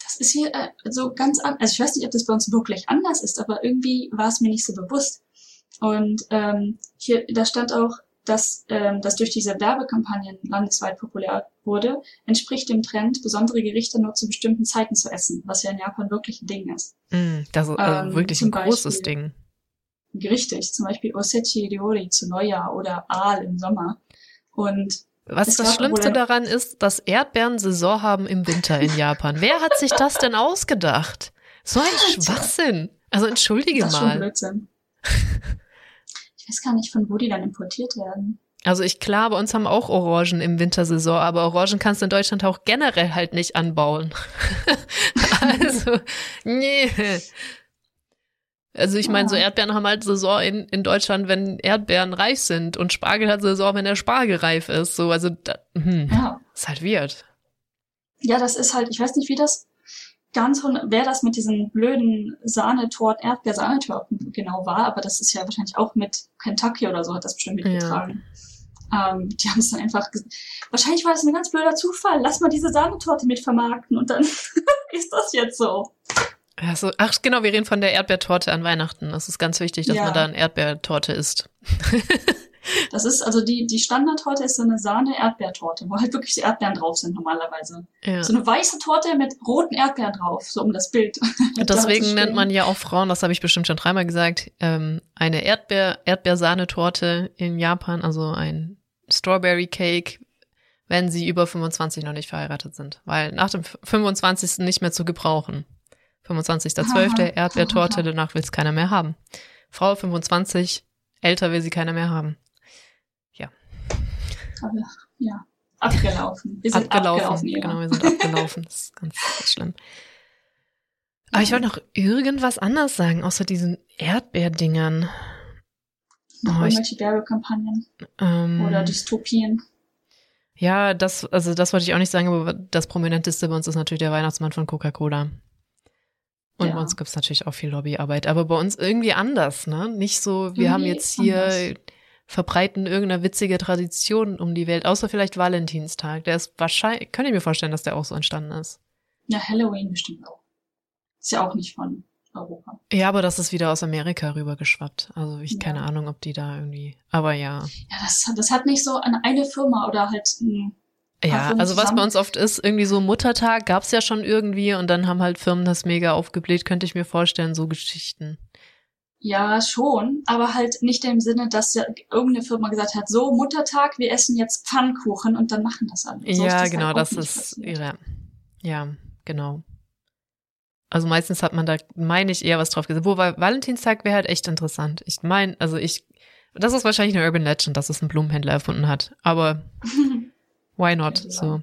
das ist hier äh, so ganz an. Also ich weiß nicht, ob das bei uns wirklich anders ist, aber irgendwie war es mir nicht so bewusst. Und ähm, hier, da stand auch, dass ähm, das durch diese Werbekampagnen landesweit populär wurde, entspricht dem Trend, besondere Gerichte nur zu bestimmten Zeiten zu essen, was ja in Japan wirklich ein Ding ist. Mm, das ist also Ähm, wirklich ein großes Beispiel- Ding. Richtig, zum Beispiel Osechi Ryori zu Neujahr oder Aal im Sommer. Und Was das Schlimmste daran ist, dass Erdbeeren Saison haben im Winter in Japan. Wer hat sich das denn ausgedacht? So ein. Schwachsinn. Also entschuldige das ist schon mal. Blödsinn. Ich weiß gar nicht, von wo die dann importiert werden. Also ich klar, bei uns haben auch Orangen im Wintersaison, aber Orangen kannst du in Deutschland auch generell halt nicht anbauen. also, nee. Also ich meine, so Ah. Erdbeeren haben halt Saison in, in Deutschland, wenn Erdbeeren reif sind und Spargel hat Saison, wenn der Spargel reif ist. So, also da, hm, Ja. ist halt weird. Ja, das ist halt, ich weiß nicht, wie das ganz, wer das mit diesen blöden Sahnetorten, Erdbeersahnetorten genau war, aber das ist ja wahrscheinlich auch mit Kentucky oder so hat das bestimmt mitgetragen. Ähm, die haben es dann einfach, wahrscheinlich war das ein ganz blöder Zufall, lass mal diese Sahnetorte mit vermarkten und dann ist das jetzt so. Ja, so, ach genau, wir reden von der Erdbeertorte an Weihnachten. Das ist ganz wichtig, dass Ja. man da eine Erdbeertorte isst. Das ist, also die, die Standardtorte ist so eine Sahne-Erdbeertorte, wo halt wirklich die Erdbeeren drauf sind normalerweise. Ja. So eine weiße Torte mit roten Erdbeeren drauf, so um das Bild. Deswegen darzustellen. nennt man ja auch Frauen, das habe ich bestimmt schon dreimal gesagt, ähm, eine Erdbeer, Erdbeersahnetorte in Japan, also ein Strawberry Cake, wenn sie über 25 noch nicht verheiratet sind. Weil nach dem 25. nicht mehr zu gebrauchen. 25.12. Erdbeertorte, danach will es keiner mehr haben. Frau 25, älter will sie keiner mehr haben. Ja, abgelaufen. Wir sind abgelaufen. abgelaufen, ja. genau, wir sind abgelaufen. Das ist ganz, ganz schlimm. Aber ich wollte noch irgendwas anderes sagen, außer diesen Noch Erdbeerdingern. Oh, ich- irgendwelche Werbekampagnen Ähm, oder Dystopien. ja, das, also das wollte ich auch nicht sagen, aber das Prominenteste bei uns ist natürlich der Weihnachtsmann von Coca-Cola. Und Ja. bei uns gibt's natürlich auch viel Lobbyarbeit, aber bei uns irgendwie anders, ne? Nicht so, wir haben Irgendwie jetzt hier anders. Verbreiten irgendeine witzige Tradition um die Welt, außer vielleicht Valentinstag. Der ist wahrscheinlich, kann ich mir vorstellen, dass der auch so entstanden ist. Ja, Halloween bestimmt auch. Ist ja auch nicht von Europa. Ja, aber das ist wieder aus Amerika rübergeschwappt. Also ich Ja. keine Ahnung, ob die da irgendwie. Aber ja. Ja, das, hat- das hat nicht so eine, eine Firma oder halt ein Ja, Firmen also was zusammen. bei uns oft ist, irgendwie so Muttertag gab's ja schon irgendwie und dann haben halt Firmen das mega aufgebläht, könnte ich mir vorstellen, so Geschichten. Ja, schon, aber halt nicht im Sinne, dass ja irgendeine Firma gesagt hat, so Muttertag, wir essen jetzt Pfannkuchen und dann machen das alle. So ja, halt genau, auch das ist passiert. ja, ja, genau. Also meistens hat man da, meine ich, eher was drauf gesagt. Wobei Valentinstag wäre halt echt interessant. Ich meine, also ich, das ist wahrscheinlich eine Urban Legend, dass es ein Blumenhändler erfunden hat. Aber why not? Könnte So.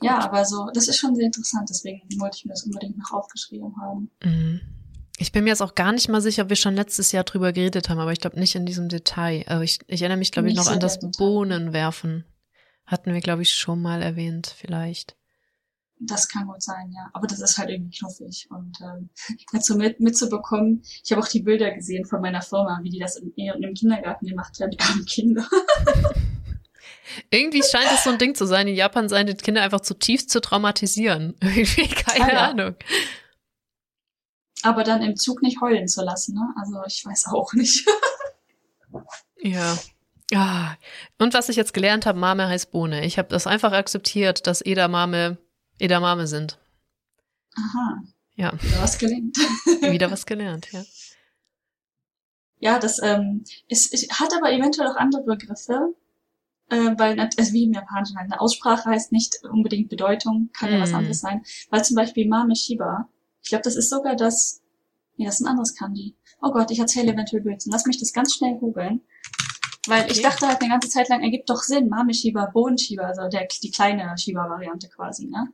ja, aber so, das ist schon sehr interessant, deswegen wollte ich mir das unbedingt noch aufgeschrieben haben. Mhm. Ich bin mir jetzt auch gar nicht mal sicher, ob wir schon letztes Jahr drüber geredet haben, aber ich glaube nicht in diesem Detail. Aber ich, ich erinnere mich, glaube ich, noch so an das. Bohnenwerfen. Hatten wir, glaube ich, schon mal erwähnt, vielleicht. Das kann gut sein, ja. Aber das ist halt irgendwie knuffig. Und ähm, dazu mit, mitzubekommen, ich habe auch die Bilder gesehen von meiner Firma, wie die das im, im Kindergarten gemacht haben, die armen Kinder. Irgendwie scheint es so ein Ding zu sein, in Japan seien die Kinder einfach zutiefst zu traumatisieren. Irgendwie, keine ah, ja. Ahnung. Aber dann im Zug nicht heulen zu lassen, ne? Also ich weiß auch nicht. ja. Ah. Und was ich jetzt gelernt habe, Mame heißt Bohne. Ich habe das einfach akzeptiert, dass Edamame Edamame sind. Aha. Ja. Wieder was gelernt. Wieder was gelernt, ja. Ja, das ähm, ist, es hat aber eventuell auch andere Begriffe, äh, weil also wie im Japanischen halt eine Aussprache heißt nicht unbedingt Bedeutung, kann ja was mhm. anderes sein. Weil zum Beispiel Mame Shiba, ich glaube, das ist sogar das, nee, das ist ein anderes Kanji. Oh Gott, ich erzähle eventuell Blödsinn. Lass mich das ganz schnell googeln. Weil okay. ich dachte halt eine ganze Zeit lang, ergibt doch Sinn, Bohnen Shiba, also der, die kleine Shiba-Variante quasi, ne?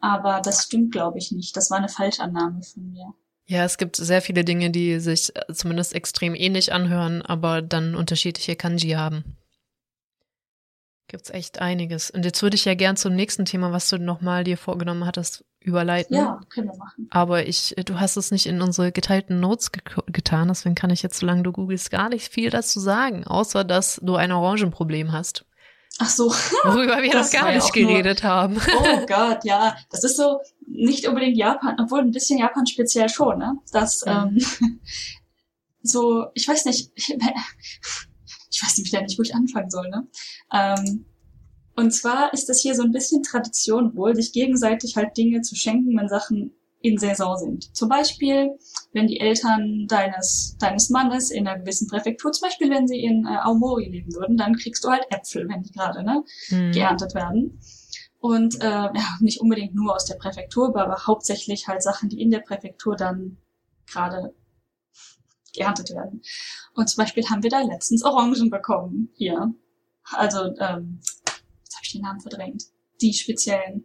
Aber das stimmt, glaube ich, nicht. Das war eine Falschannahme von mir. Ja, es gibt sehr viele Dinge, die sich äh, zumindest extrem ähnlich anhören, aber dann unterschiedliche Kanji haben. Gibt's echt einiges. Und jetzt würde ich ja gern zum nächsten Thema, was du nochmal dir vorgenommen hattest, überleiten. Ja, können wir machen. Aber ich, du hast es nicht in unsere geteilten Notes ge getan, deswegen kann ich jetzt, solange du googelst, gar nicht viel dazu sagen, außer dass du ein Orangenproblem hast. Ach so. Worüber wir noch gar nicht geredet nur, haben. Oh Gott, ja. Das ist so nicht unbedingt Japan, obwohl ein bisschen Japan speziell schon, ne? Das, mhm. ähm, so, ich weiß nicht, ich, ich weiß nicht, nicht, wo ich anfangen soll, ne? Ähm, und zwar ist das hier so ein bisschen Tradition wohl, sich gegenseitig halt Dinge zu schenken, wenn Sachen in Saison sind. Zum Beispiel, wenn die Eltern deines, deines Mannes in einer gewissen Präfektur, zum Beispiel wenn sie in äh, Aomori leben würden, dann kriegst du halt Äpfel, wenn die gerade ne, mhm. geerntet werden. Und äh, ja, nicht unbedingt nur aus der Präfektur, aber hauptsächlich halt Sachen, die in der Präfektur dann gerade geerntet werden. Und zum Beispiel haben wir da letztens Orangen bekommen hier. Also, ähm, Namen verdrängt. Die speziellen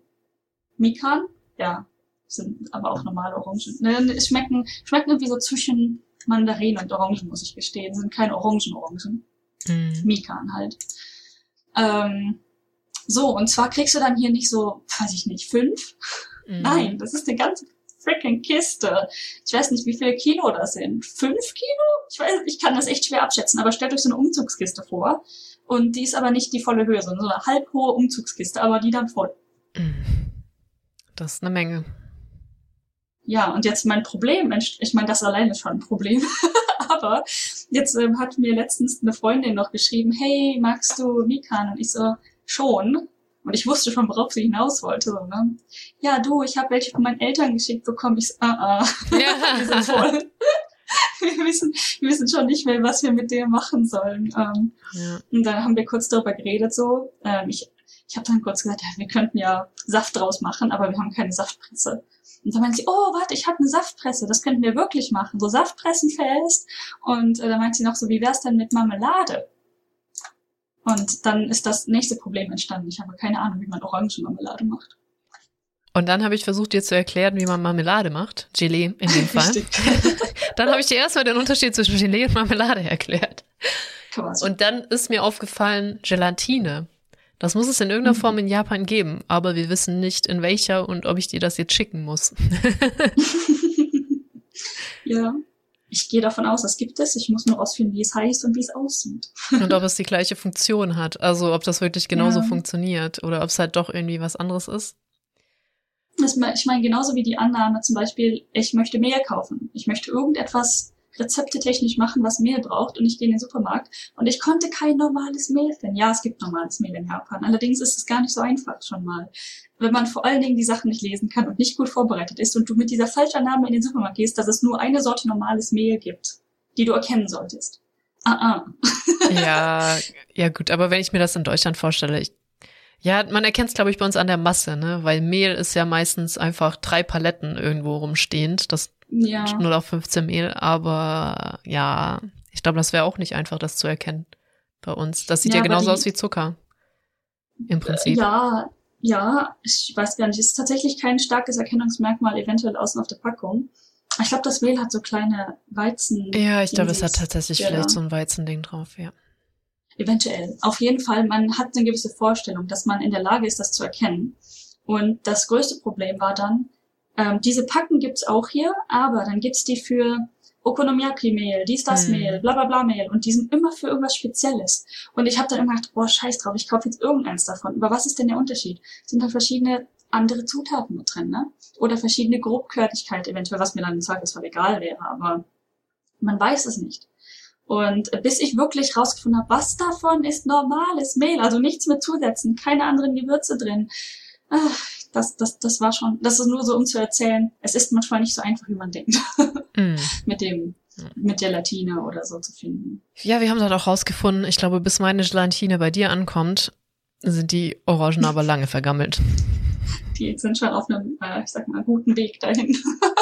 Mikan, ja, sind aber auch normale Orangen. Ne, es schmecken, schmecken irgendwie so zwischen Mandarinen und Orangen, muss ich gestehen. Sind keine Orangen-Orangen. Mhm. Mikan halt. Ähm, so, und zwar kriegst du dann hier nicht so, weiß ich nicht, fünf. Mhm. Nein, das ist eine ganze freaking Kiste. Ich weiß nicht, wie viele Kilo das sind. Fünf Kilo? Ich weiß, ich kann das echt schwer abschätzen, aber stellt euch so eine Umzugskiste vor. Und die ist aber nicht die volle Höhe, sondern so eine halb hohe Umzugskiste, aber die dann voll. Das ist eine Menge. Ja, und jetzt mein Problem, ich meine, das alleine ist schon ein Problem. aber jetzt ähm, hat mir letztens eine Freundin noch geschrieben, hey, magst du Mikan? Und ich so, schon. Und ich wusste schon, worauf sie hinaus wollte. So, ne? Ja, du, ich habe welche von meinen Eltern geschickt bekommen. Ich so, ah, ah. Ja. die sind voll. wir, wissen, wir wissen schon nicht mehr, was wir mit dem machen sollen. Ähm, ja. Und dann haben wir kurz darüber geredet. so. Ähm, ich ich habe dann kurz gesagt, ja, wir könnten ja Saft draus machen, aber wir haben keine Saftpresse. Und dann meinte sie, oh, warte, ich habe eine Saftpresse, das könnten wir wirklich machen, so Saftpressen fest. Und äh, dann meinte sie noch so, wie wär's denn mit Marmelade? Und dann ist das nächste Problem entstanden. Ich habe keine Ahnung, wie man Orangenmarmelade macht. Und dann habe ich versucht, dir zu erklären, wie man Marmelade macht. Gelee in dem Fall. dann habe ich dir erstmal den Unterschied zwischen Gelee und Marmelade erklärt. Quasi. Und dann ist mir aufgefallen, Gelatine. Das muss es in irgendeiner mhm. Form in Japan geben, aber wir wissen nicht in welcher und ob ich dir das jetzt schicken muss. ja ich gehe davon aus, es gibt es. Ich muss nur rausfinden, wie es heißt und wie es aussieht. Und ob es die gleiche Funktion hat. Also ob das wirklich genauso ja. funktioniert oder ob es halt doch irgendwie was anderes ist. Ich meine, genauso wie die Annahme zum Beispiel, ich möchte Mehl kaufen. Ich möchte irgendetwas rezeptetechnisch machen, was Mehl braucht und ich gehe in den Supermarkt und ich konnte kein normales Mehl finden. Ja, es gibt normales Mehl in Japan. Allerdings ist es gar nicht so einfach schon mal. Wenn man vor allen Dingen die Sachen nicht lesen kann und nicht gut vorbereitet ist und du mit dieser Falschannahme in den Supermarkt gehst, dass es nur eine Sorte normales Mehl gibt, die du erkennen solltest. Ah, ah. ja, ja gut, aber wenn ich mir das in Deutschland vorstelle, ich ja, man erkennt es, glaube ich, bei uns an der Masse, ne? Weil Mehl ist ja meistens einfach drei Paletten irgendwo rumstehend. Das ja. 0 auf 15 Mehl, aber ja, ich glaube, das wäre auch nicht einfach, das zu erkennen bei uns. Das sieht ja, ja genauso die, aus wie Zucker. Im Prinzip. Ja, ja, ich weiß gar nicht. Es ist tatsächlich kein starkes Erkennungsmerkmal, eventuell außen auf der Packung. Ich glaube, das Mehl hat so kleine Weizen. Ja, ich glaube, es hat tatsächlich ja. vielleicht so ein Weizending drauf, ja. Eventuell. Auf jeden Fall, man hat eine gewisse Vorstellung, dass man in der Lage ist, das zu erkennen. Und das größte Problem war dann, ähm, diese Packen gibt's auch hier, aber dann gibt's die für Okonomiyaki-Mehl, dies, das Hm. Mehl, bla bla bla Mehl und die sind immer für irgendwas Spezielles. Und ich habe dann immer gedacht, boah, scheiß drauf, ich kaufe jetzt irgendeins davon. Aber was ist denn der Unterschied? Sind da verschiedene andere Zutaten mit drin, ne? Oder verschiedene Grobkörnigkeit eventuell, was mir dann im Zweifelsfall egal wäre, aber man weiß es nicht. Und bis ich wirklich rausgefunden habe, was davon ist normales Mehl, also nichts mit Zusätzen, keine anderen Gewürze drin. Ach, das, das, das war schon, das ist nur so, um zu erzählen, es ist manchmal nicht so einfach, wie man denkt, Mm. mit dem, mit der Latine oder so zu finden. Ja, wir haben dann auch rausgefunden, ich glaube, bis meine Gelatine bei dir ankommt, sind die Orangen aber lange vergammelt. Die sind schon auf einem, äh, ich sag mal, guten Weg dahin.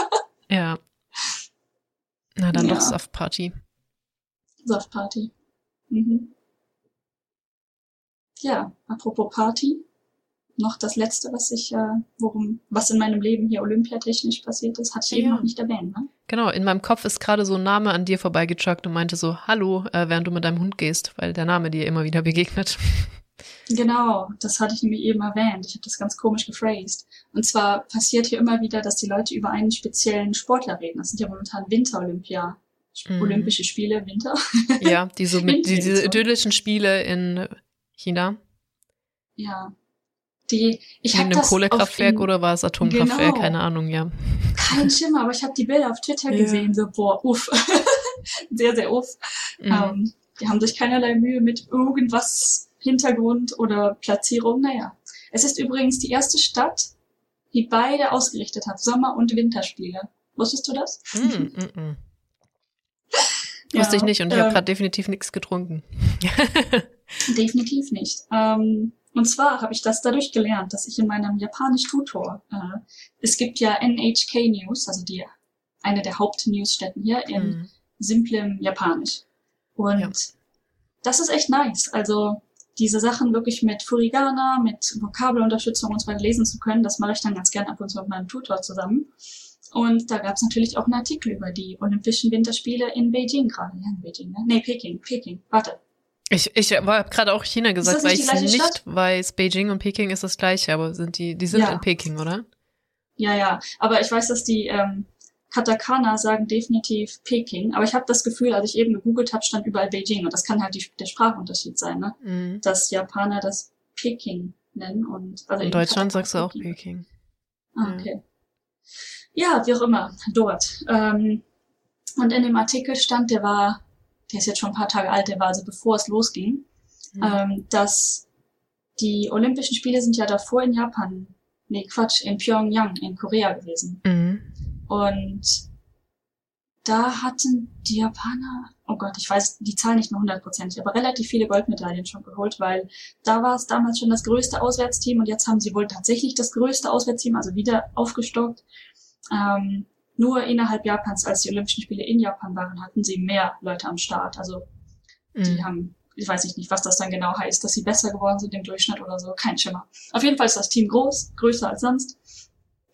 Ja. Na dann Ja. doch Saftparty. Saftparty. Mhm. Ja, apropos Party. Noch das letzte, was ich, äh, worum, was in meinem Leben hier olympiatechnisch passiert ist, hatte ich eben Ja. noch nicht erwähnt, ne? Genau, in meinem Kopf ist gerade so ein Name an dir vorbeigejoggt und meinte so, hallo, äh, während du mit deinem Hund gehst, weil der Name dir immer wieder begegnet. Genau, das hatte ich nämlich eben erwähnt. Ich habe das ganz komisch gephrased. Und zwar passiert hier immer wieder, dass die Leute über einen speziellen Sportler reden. Das sind ja momentan Winter-Olympia. Mhm. Olympische Spiele, Winter. Ja, die so mit die, diese idyllischen Spiele in China. Ja. Die, ich dem das Kohlekraftwerk oder war es Atomkraftwerk? Genau. Keine Ahnung, ja. kein Schimmer, aber ich habe die Bilder auf Twitter Ja. gesehen, so boah, uff. sehr, sehr uff. Mhm. Ähm, die haben sich keinerlei Mühe mit irgendwas Hintergrund oder Platzierung. Naja. Es ist übrigens die erste Stadt, die beide ausgerichtet hat, Sommer- und Winterspiele. Wusstest du das? Mm, mm, mm. Ja, Wusste ich nicht und ich habe ähm, gerade definitiv nichts getrunken. Definitiv nicht. Ähm, und zwar habe ich das dadurch gelernt, dass ich in meinem Japanisch-Tutor, äh, es gibt ja NHK News, also die eine der Hauptnewsstätten hier in Mhm. simplem Japanisch. Und Ja. das ist echt nice. Also diese Sachen wirklich mit Furigana, mit Vokabelunterstützung und so weiter lesen zu können, das mache ich dann ganz gern ab und zu mit meinem Tutor zusammen. Und da gab es natürlich auch einen Artikel über die Olympischen Winterspiele in Beijing gerade. Ja, in Beijing, ne? Nee, Peking, Peking. Warte. Ich, ich habe gerade auch China gesagt, weil ich nicht Stadt? weiß. Beijing und Peking ist das gleiche, aber sind die, die sind Ja. in Peking, oder? Ja, ja. Aber ich weiß, dass die ähm, Katakana sagen definitiv Peking. Aber ich habe das Gefühl, als ich eben gegoogelt habe, stand überall Beijing. Und das kann halt die, der Sprachunterschied sein, ne? Mhm. Dass Japaner das Peking nennen. Und also In Deutschland Katakana sagst du auch Peking. Ah, Ja. okay. Ja, wie auch immer, dort. Ähm, und in dem Artikel stand, der war, der ist jetzt schon ein paar Tage alt, der war also bevor es losging, Mhm. ähm, dass die Olympischen Spiele sind ja davor in Japan, nee, Quatsch, in Pyongyang in Korea gewesen. Mhm. Und da hatten die Japaner, oh Gott, ich weiß die Zahl nicht mehr hundertprozentig, aber relativ viele Goldmedaillen schon geholt, weil da war es damals schon das größte Auswärtsteam und jetzt haben sie wohl tatsächlich das größte Auswärtsteam, also wieder aufgestockt. Ähm, nur innerhalb Japans, als die Olympischen Spiele in Japan waren, hatten sie mehr Leute am Start. Also die Mhm. haben, ich weiß nicht, was das dann genau heißt, dass sie besser geworden sind im Durchschnitt oder so, kein Schimmer. Auf jeden Fall ist das Team groß, größer als sonst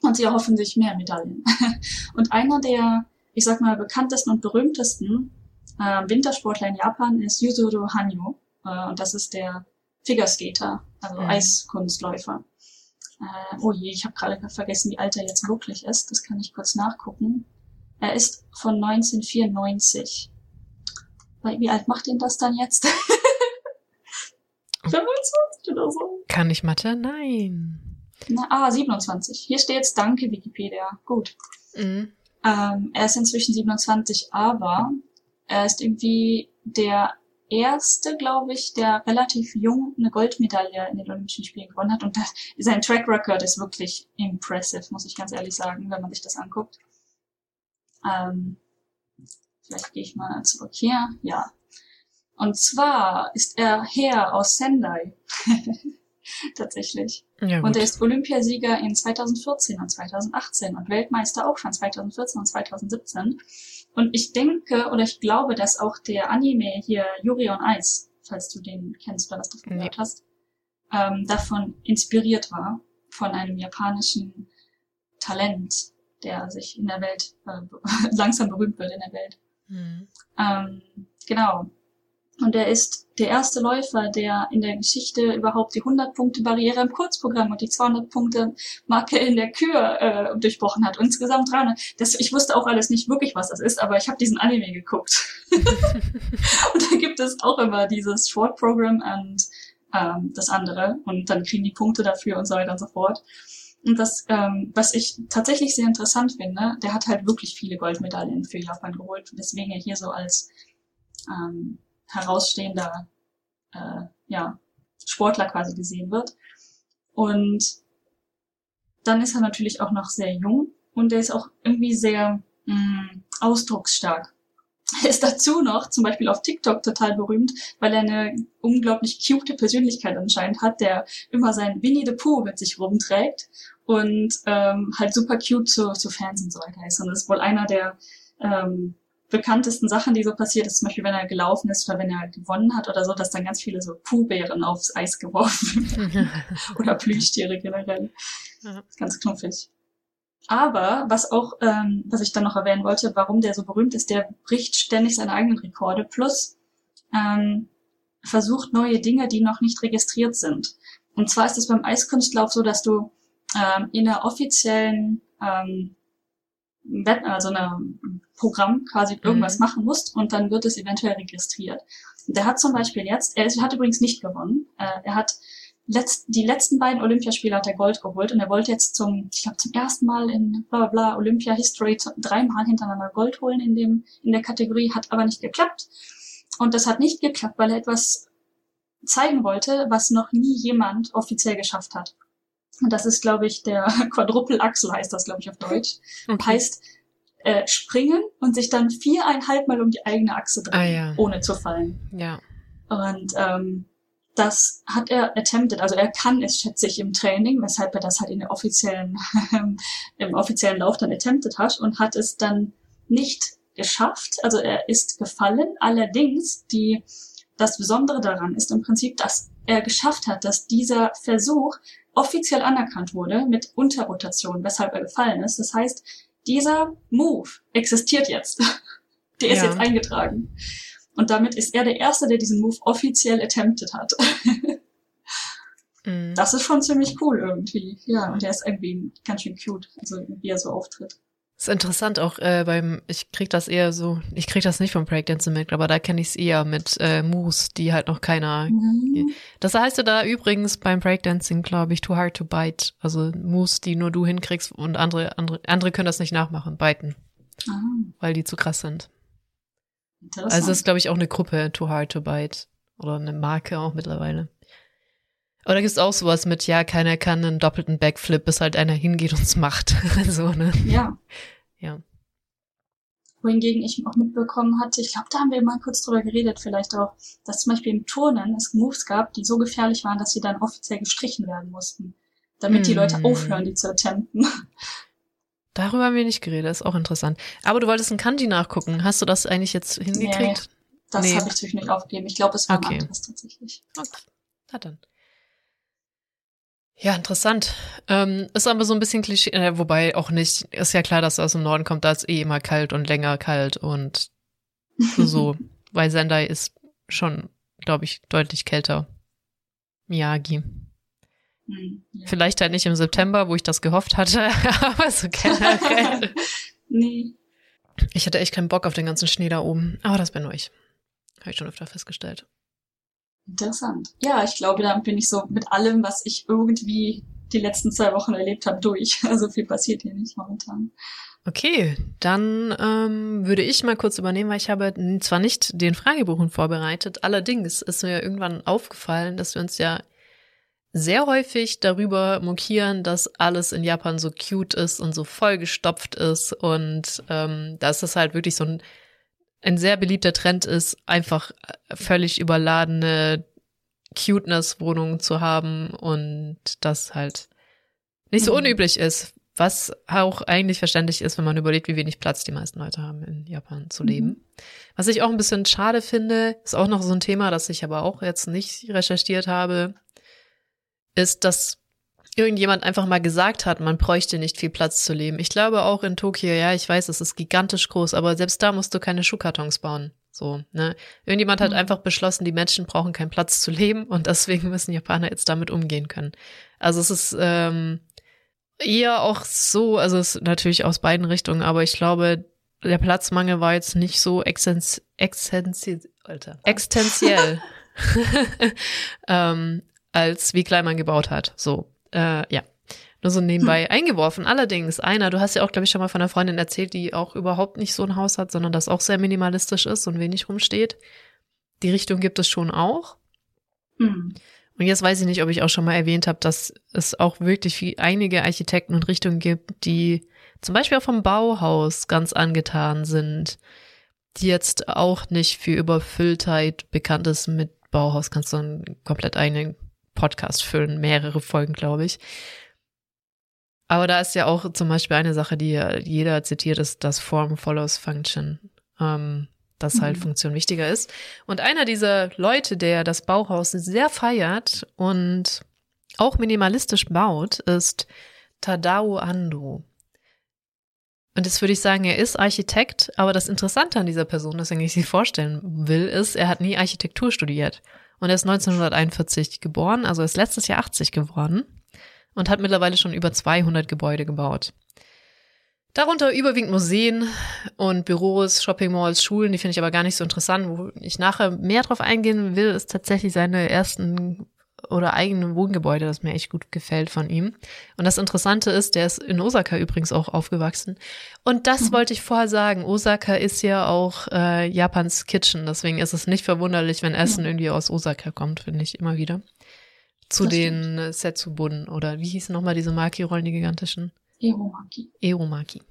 und sie erhoffen sich mehr Medaillen. und einer der, ich sag mal, bekanntesten und berühmtesten äh, Wintersportler in Japan ist Yuzuru Hanyu äh, und das ist der Figurskater, also Mhm. Eiskunstläufer. Äh, oh je, ich habe gerade vergessen, wie alt er jetzt wirklich ist. Das kann ich kurz nachgucken. Er ist von 1994. Weil- Wie alt macht ihn das dann jetzt? 25 oder so? Kann ich Mathe? Nein. Na, ah, 27. Hier steht's, danke Wikipedia. Gut. Mhm. Ähm, er ist inzwischen 27, aber er ist irgendwie der erste, glaube ich, der relativ jung eine Goldmedaille in den Olympischen Spielen gewonnen hat. Und das, sein Track Record ist wirklich impressive, muss ich ganz ehrlich sagen, wenn man sich das anguckt. Ähm, vielleicht gehe ich mal zurück hier. Ja. Und zwar ist er Herr aus Sendai. Tatsächlich. Ja, Und er ist Olympiasieger in 2014 und 2018 und Weltmeister auch schon 2014 und 2017. Und ich denke oder ich glaube, dass auch der Anime hier Yuri on Ice, falls du den kennst oder was davon Nee. gehört hast, ähm, davon inspiriert war, von einem japanischen Talent, der sich in der Welt äh, langsam berühmt wird in der Welt. Mhm. Ähm, genau. Und er ist der erste Läufer, der in der Geschichte überhaupt die 100-Punkte-Barriere im Kurzprogramm und die 200-Punkte-Marke in der Kür äh, durchbrochen hat. Und insgesamt 300. Das, ich wusste auch alles nicht wirklich, was das ist, aber ich habe diesen Anime geguckt. und da gibt es auch immer dieses Short-Program und ähm, das andere. Und dann kriegen die Punkte dafür und so weiter und so fort. Und das, ähm, was ich tatsächlich sehr interessant finde, der hat halt wirklich viele Goldmedaillen für Japan geholt, weswegen er hier so als ähm, herausstehender äh, ja, Sportler quasi gesehen wird. Und dann ist er natürlich auch noch sehr jung und er ist auch irgendwie sehr mh, mm, ausdrucksstark. Er ist dazu noch zum Beispiel auf TikTok total berühmt, weil er eine unglaublich cute Persönlichkeit anscheinend hat, der immer sein Winnie the Pooh mit sich rumträgt und ähm, halt super cute zu, zu Fans und so weiter ist. Und ist wohl einer der ähm, bekanntesten Sachen, die so passiert ist, zum Beispiel, wenn er gelaufen ist oder wenn er gewonnen hat oder so, dass dann ganz viele so Puhbären aufs Eis geworfen werden. oder Plüschtiere generell. Ja. Ganz knuffig. Aber was auch, ähm, was ich dann noch erwähnen wollte, warum der so berühmt ist, der bricht ständig seine eigenen Rekorde plus ähm, versucht neue Dinge, die noch nicht registriert sind. Und zwar ist es beim Eiskunstlauf so, dass du ähm, in der offiziellen ähm, also ein Programm quasi irgendwas mhm. machen musst und dann wird es eventuell registriert. Der hat zum Beispiel jetzt, er hat übrigens nicht gewonnen, äh, er hat letzt, die letzten beiden Olympiaspiele hat er Gold geholt und er wollte jetzt zum, ich glaube zum ersten Mal in bla bla bla Olympia History dreimal hintereinander Gold holen in dem in der Kategorie, hat aber nicht geklappt. Und das hat nicht geklappt, weil er etwas zeigen wollte, was noch nie jemand offiziell geschafft hat. Und das ist, glaube ich, der Quadruple-Axel heißt das, glaube ich, auf Deutsch. Okay. Heißt äh, springen und sich dann viereinhalb Mal um die eigene Achse drehen, ah, ja. ohne zu fallen. Ja. Und ähm, das hat er attempted, also er kann es, schätze ich, im Training, weshalb er das halt in der offiziellen, im offiziellen Lauf dann attempted hat und hat es dann nicht geschafft. Also er ist gefallen. Allerdings die, das Besondere daran ist im Prinzip, dass er geschafft hat, dass dieser Versuch offiziell anerkannt wurde mit Unterrotation, weshalb er gefallen ist. Das heißt, dieser Move existiert jetzt. der ist ja. jetzt eingetragen. Und damit ist er der Erste, der diesen Move offiziell attempted hat. mm. Das ist schon ziemlich cool irgendwie. Ja, und er ist irgendwie ganz schön cute, also wie er so auftritt. Ist interessant auch äh, beim, ich krieg das eher so, ich krieg das nicht vom Breakdancing mit, aber da kenne ich es eher mit äh, Moves, die halt noch keiner. Mhm. Das heißt ja da übrigens beim Breakdancing, glaube ich, too hard to bite. Also Moves, die nur du hinkriegst und andere, andere, andere können das nicht nachmachen, biten. Ah. Weil die zu krass sind. Also das ist, glaube ich, auch eine Gruppe, too hard to bite. Oder eine Marke auch mittlerweile. Da gibt es auch sowas mit, ja, keiner kann einen doppelten Backflip, bis halt einer hingeht und es macht. so, ne? Ja. Ja. Wohingegen ich auch mitbekommen hatte, ich glaube, da haben wir mal kurz drüber geredet, vielleicht auch, dass zum Beispiel im Turnen es Moves gab, die so gefährlich waren, dass sie dann offiziell gestrichen werden mussten. Damit mm. die Leute hm. aufhören, die zu attempten. Darüber haben wir nicht geredet, ist auch interessant. Aber du wolltest ein Kanji nachgucken. Hast du das eigentlich jetzt hingekriegt? Nee, das nee. habe ich zwischendurch aufgegeben. Ich glaube, es war okay. ein anderes tatsächlich. Okay. Na dann. Ja, interessant. Ähm, ist aber so ein bisschen Klischee, äh, wobei auch nicht. Ist ja klar, dass er aus dem Norden kommt, da ist eh immer kalt und länger kalt und so. Weil Sendai ist schon, glaube ich, deutlich kälter. Miyagi. Hm, ja. Vielleicht halt nicht im September, wo ich das gehofft hatte, aber so generell. nee. Ich hatte echt keinen Bock auf den ganzen Schnee da oben. Aber das bin nur ich. Habe ich schon öfter festgestellt. Interessant. Ja, ich glaube, da bin ich so mit allem, was ich irgendwie die letzten zwei Wochen erlebt habe, durch. Also viel passiert hier nicht momentan. Okay, dann ähm, würde ich mal kurz übernehmen, weil ich habe zwar nicht den Fragebogen vorbereitet, allerdings ist mir irgendwann aufgefallen, dass wir uns ja sehr häufig darüber mokieren, dass alles in Japan so cute ist und so vollgestopft ist und ähm, dass das halt wirklich so ein ein sehr beliebter Trend ist, einfach äh, völlig überladene Cuteness-Wohnungen zu haben und das halt nicht so mhm. unüblich ist, was auch eigentlich verständlich ist, wenn man überlegt, wie wenig Platz die meisten Leute haben, in Japan zu leben. Mhm. Was ich auch ein bisschen schade finde, ist auch noch so ein Thema, das ich aber auch jetzt nicht recherchiert habe, ist, dass irgendjemand einfach mal gesagt hat, man bräuchte nicht viel Platz zu leben. Ich glaube auch in Tokio, ja, ich weiß, es ist gigantisch groß, aber selbst da musst du keine Schuhkartons bauen. So, ne? Irgendjemand hat Mhm. einfach beschlossen, die Menschen brauchen keinen Platz zu leben und deswegen müssen Japaner jetzt damit umgehen können. Also es ist ähm, eher auch so, also es ist natürlich aus beiden Richtungen, aber ich glaube, der Platzmangel war jetzt nicht so extens, extensi, Alter, extensiell, ähm, als wie klein man gebaut hat. So, äh, ja. Nur so nebenbei eingeworfen. Allerdings, einer, du hast ja auch, glaube ich, schon mal von einer Freundin erzählt, die auch überhaupt nicht so ein Haus hat, sondern das auch sehr minimalistisch ist und wenig rumsteht. Die Richtung gibt es schon auch. Mhm. Und jetzt weiß ich nicht, ob ich auch schon mal erwähnt habe, dass es auch wirklich viel, einige Architekten und Richtungen gibt, die zum Beispiel auch vom Bauhaus ganz angetan sind, die jetzt auch nicht für Überfülltheit bekannt ist. Mit Bauhaus kannst du einen komplett eigenen Podcast füllen, mehrere Folgen, glaube ich. Aber da ist ja auch zum Beispiel eine Sache, die jeder zitiert, ist, dass Form follows Function. Ähm, dass halt Mhm. Funktion wichtiger ist. Und einer dieser Leute, der das Bauhaus sehr feiert und auch minimalistisch baut, ist Tadao Ando. Und jetzt würde ich sagen, er ist Architekt, aber das Interessante an dieser Person, das ich sie vorstellen will, ist, er hat nie Architektur studiert. Und er ist 1941 geboren, also ist letztes Jahr 80 geworden und hat mittlerweile schon über 200 Gebäude gebaut. Darunter überwiegend Museen und Büros, Shoppingmalls, Schulen, die finde ich aber gar nicht so interessant. Wo ich nachher mehr drauf eingehen will, ist tatsächlich seine ersten oder eigenen Wohngebäude, das mir echt gut gefällt von ihm. Und das Interessante ist, der ist in Osaka übrigens auch aufgewachsen. Und das Mhm. wollte ich vorher sagen. Osaka ist ja auch äh, Japans Kitchen, deswegen ist es nicht verwunderlich, wenn Essen Ja. irgendwie aus Osaka kommt, finde ich immer wieder. Zu Das den äh, Setsubun oder wie hießen nochmal diese Maki-Rollen, die gigantischen? Eromaki. Eromaki.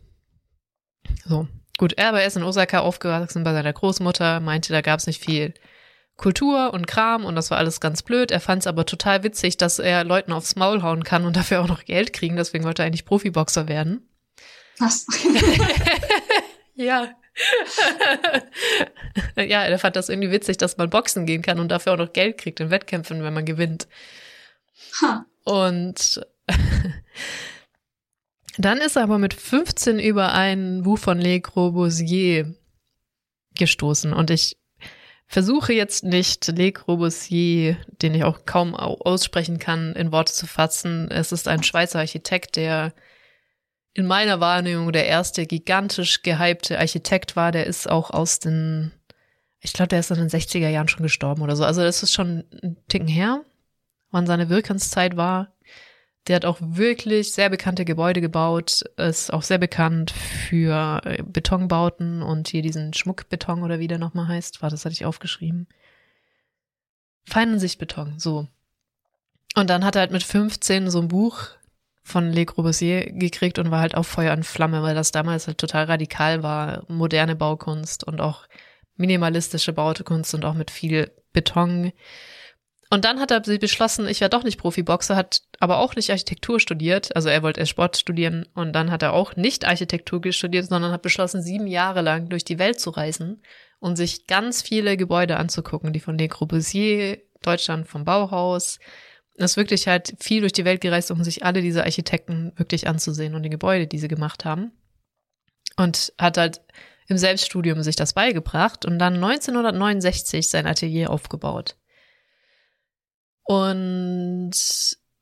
So, gut, er aber er ist in Osaka aufgewachsen bei seiner Großmutter, meinte, da gab es nicht viel Kultur und Kram und das war alles ganz blöd. Er fand es aber total witzig, dass er Leuten aufs Maul hauen kann und dafür auch noch Geld kriegen, deswegen wollte er eigentlich Profiboxer werden. Was? Ja. ja, er fand das irgendwie witzig, dass man boxen gehen kann und dafür auch noch Geld kriegt in Wettkämpfen, wenn man gewinnt. ha. Und dann ist er aber mit 15 über ein Buch von Le Corbusier gestoßen. Und ich versuche jetzt nicht Le Corbusier, den ich auch kaum au- aussprechen kann, in Worte zu fassen. Es ist ein Schweizer Architekt, der in meiner Wahrnehmung der erste gigantisch gehypte Architekt war. Der ist auch aus den, ich glaube, der ist in den 60er Jahren schon gestorben oder so. Also das ist schon ein Ticken her wann seine Wirkenszeit war. Der hat auch wirklich sehr bekannte Gebäude gebaut, ist auch sehr bekannt für äh, Betonbauten und hier diesen Schmuckbeton oder wie der nochmal heißt. War das hatte ich aufgeschrieben. Feinensichtbeton, so. Und dann hat er halt mit 15 so ein Buch von Le Corbusier gekriegt und war halt auf Feuer und Flamme, weil das damals halt total radikal war. Moderne Baukunst und auch minimalistische Baukunst und auch mit viel Beton. Und dann hat er beschlossen, ich werde doch nicht Profiboxer, hat aber auch nicht Architektur studiert. Also er wollte erst Sport studieren und dann hat er auch nicht Architektur studiert, sondern hat beschlossen, sieben Jahre lang durch die Welt zu reisen und sich ganz viele Gebäude anzugucken, die von Le Corbusier, Deutschland vom Bauhaus. Er ist wirklich halt viel durch die Welt gereist, um sich alle diese Architekten wirklich anzusehen und die Gebäude, die sie gemacht haben. Und hat halt im Selbststudium sich das beigebracht und dann 1969 sein Atelier aufgebaut. Und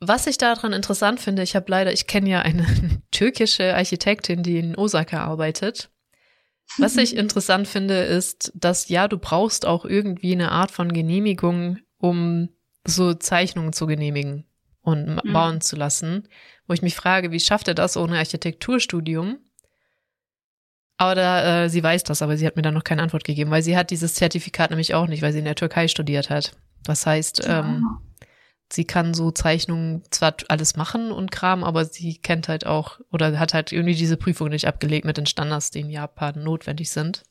was ich daran interessant finde, ich habe leider, ich kenne ja eine türkische Architektin, die in Osaka arbeitet. Was ich interessant finde, ist, dass ja, du brauchst auch irgendwie eine Art von Genehmigung, um so Zeichnungen zu genehmigen und Mhm. bauen zu lassen. Wo ich mich frage, wie schafft er das ohne Architekturstudium? Aber da, äh, sie weiß das, aber sie hat mir dann noch keine Antwort gegeben, weil sie hat dieses Zertifikat nämlich auch nicht, weil sie in der Türkei studiert hat. Das heißt, ähm, Ah. Sie kann so Zeichnungen zwar alles machen und Kram, aber sie kennt halt auch oder hat halt irgendwie diese Prüfung nicht abgelegt mit den Standards, die in Japan notwendig sind.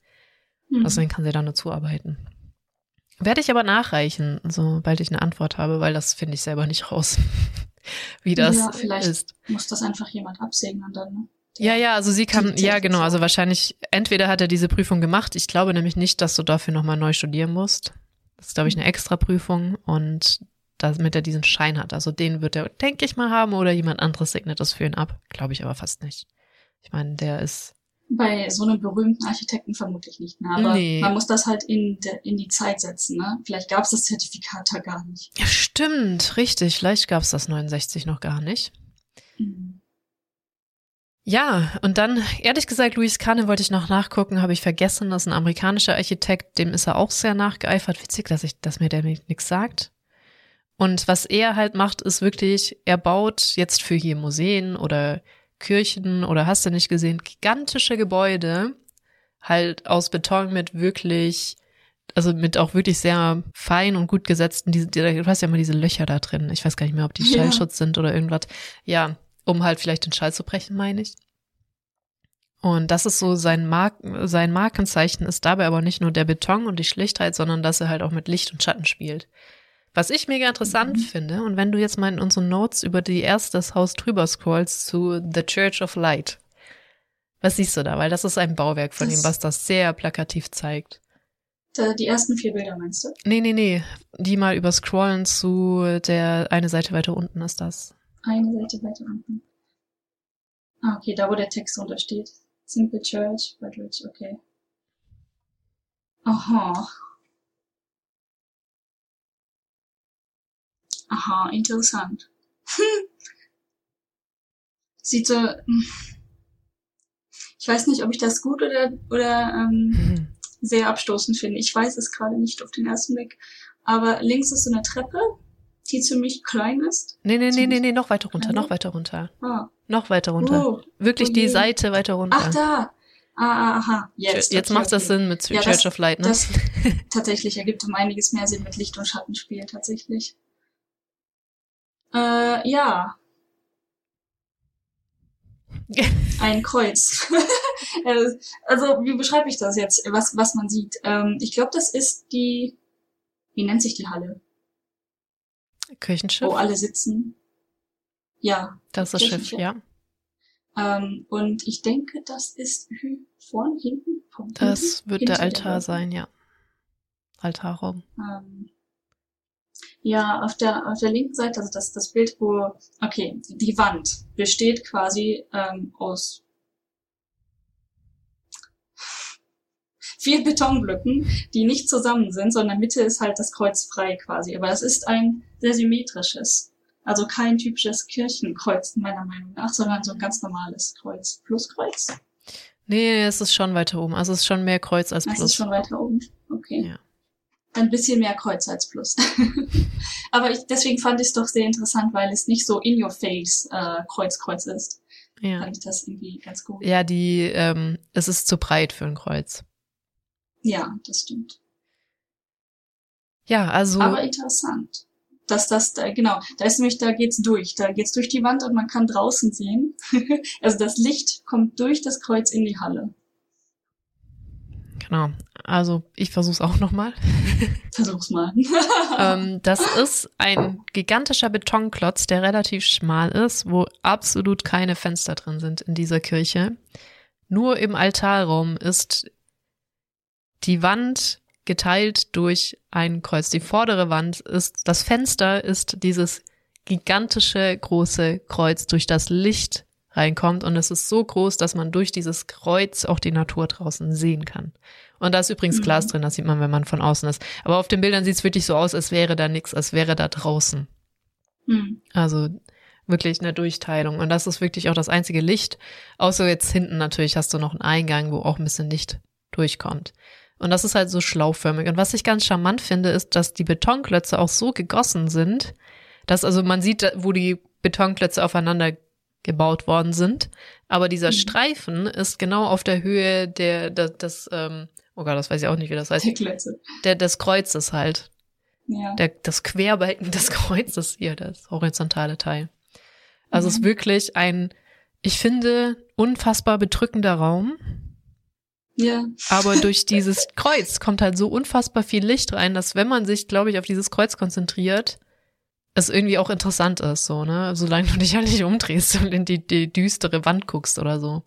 Mhm. Deswegen kann sie da nur zuarbeiten. Werde ich aber nachreichen, sobald ich eine Antwort habe, weil das finde ich selber nicht raus, wie das Ja, vielleicht. ist. Muss das einfach jemand absegnen dann, ne? Ja, ja, also sie kann, ja genau, also wahrscheinlich, entweder hat er diese Prüfung gemacht, ich glaube nämlich nicht, dass du dafür nochmal neu studieren musst. Das ist, glaube ich, eine extra Prüfung und damit er diesen Schein hat. Also den wird er, denke ich mal, haben oder jemand anderes segnet das für ihn ab. Glaube ich aber fast nicht. Ich meine, der ist Bei so einem berühmten Architekten vermutlich nicht mehr. Aber nee. man muss das halt in, de, in die Zeit setzen. Ne? Vielleicht gab es das Zertifikat da gar nicht. Ja, stimmt, richtig. Vielleicht gab es das 69 noch gar nicht. Mhm. Ja, und dann, ehrlich gesagt, Luis Kahne wollte ich noch nachgucken, habe ich vergessen, das ist ein amerikanischer Architekt, dem ist er auch sehr nachgeeifert. Witzig, dass ich, dass mir der nichts sagt. Und was er halt macht, ist wirklich, er baut jetzt für hier Museen oder Kirchen oder hast du nicht gesehen, gigantische Gebäude, halt aus Beton mit wirklich, also mit auch wirklich sehr fein und gut gesetzten, diese, du hast ja immer diese Löcher da drin. Ich weiß gar nicht mehr, ob die Schallschutz ja. sind oder irgendwas. Ja, um halt vielleicht den Schall zu brechen, meine ich. Und das ist so sein, Mark sein Markenzeichen ist dabei aber nicht nur der Beton und die Schlichtheit, sondern dass er halt auch mit Licht und Schatten spielt. Was ich mega interessant mhm. finde, und wenn du jetzt mal in unseren Notes über die erste das Haus drüber scrollst zu The Church of Light, was siehst du da? Weil das ist ein Bauwerk von das ihm, was das sehr plakativ zeigt. Die ersten vier Bilder meinst du? Nee, nee, nee. Die mal überscrollen zu der eine Seite weiter unten ist das. Eine Seite weiter unten. Ah, okay, da wo der Text untersteht. Simple Church, but rich, okay. Aha. Aha, interessant. Sieht so. Ich weiß nicht, ob ich das gut oder, oder ähm, mhm. sehr abstoßend finde. Ich weiß es gerade nicht auf den ersten Blick. Aber links ist so eine Treppe, die ziemlich klein ist. Nee, nee, nee, nee, nee, noch weiter runter, noch weiter runter. Ah. Noch weiter runter. Oh, Wirklich okay. die Seite weiter runter. Ach, da. Ah, ah aha, jetzt. Jetzt okay, macht das okay. Sinn mit ja, Church das, of Light, ne? Das tatsächlich ergibt um einiges mehr Sinn mit Licht- und Schattenspiel, tatsächlich. Äh, ja. Ein Kreuz. Also, wie beschreibe ich das jetzt, was, was man sieht? Ähm, ich glaube, das ist die, wie nennt sich die Halle? Kirchenschiff. Wo alle sitzen. Ja. Das ist das Schiff, ja. Ähm, und ich denke, das ist vorne, hinten, vom Das wird der Altar sein, ja. Altarraum. Ähm, ja, auf der, auf der linken Seite, also das, das Bild, wo, okay, die Wand besteht quasi ähm, aus vier Betonblöcken, die nicht zusammen sind, sondern in der Mitte ist halt das Kreuz frei quasi. Aber es ist ein sehr symmetrisches. Also kein typisches Kirchenkreuz meiner Meinung nach, sondern so ein ganz normales Kreuz. Pluskreuz? Nee, es ist schon weiter oben. Also es ist schon mehr Kreuz als Plus. Es ist schon weiter oben. Okay. Ja. Ein bisschen mehr Kreuz als Plus. Aber ich, deswegen fand ich es doch sehr interessant, weil es nicht so in your face äh, Kreuz Kreuz ist. Ja. Fand ich das irgendwie ganz gut. Ja, die, ähm, es ist zu breit für ein Kreuz. Ja, das stimmt. Ja, also. Aber interessant. Dass das, da, genau, da ist nämlich, da geht's durch. Da geht's durch die Wand und man kann draußen sehen. also das Licht kommt durch das Kreuz in die Halle. Genau. Also ich versuch's auch nochmal. Versuch's mal. ähm, das ist ein gigantischer Betonklotz, der relativ schmal ist, wo absolut keine Fenster drin sind in dieser Kirche. Nur im Altarraum ist die Wand geteilt durch ein Kreuz. Die vordere Wand ist, das Fenster ist dieses gigantische große Kreuz, durch das Licht reinkommt und es ist so groß, dass man durch dieses Kreuz auch die Natur draußen sehen kann. Und da ist übrigens mhm. Glas drin, das sieht man, wenn man von außen ist. Aber auf den Bildern sieht es wirklich so aus, als wäre da nichts, als wäre da draußen. Mhm. Also wirklich eine Durchteilung. Und das ist wirklich auch das einzige Licht. Außer jetzt hinten natürlich hast du noch einen Eingang, wo auch ein bisschen Licht durchkommt. Und das ist halt so schlauförmig. Und was ich ganz charmant finde, ist, dass die Betonklötze auch so gegossen sind, dass also man sieht, wo die Betonklötze aufeinander gebaut worden sind. Aber dieser mhm. Streifen ist genau auf der Höhe der, der des, ähm, oh Gott, das weiß ich auch nicht, wie das heißt. Der Klötze. Der, des Kreuzes halt. Ja. Der, das Querbalken des Kreuzes hier, das horizontale Teil. Also mhm. es ist wirklich ein, ich finde, unfassbar bedrückender Raum. Ja. Aber durch dieses Kreuz kommt halt so unfassbar viel Licht rein, dass wenn man sich, glaube ich, auf dieses Kreuz konzentriert, es irgendwie auch interessant ist, so, ne? Solange du dich halt nicht umdrehst und in die, die düstere Wand guckst oder so.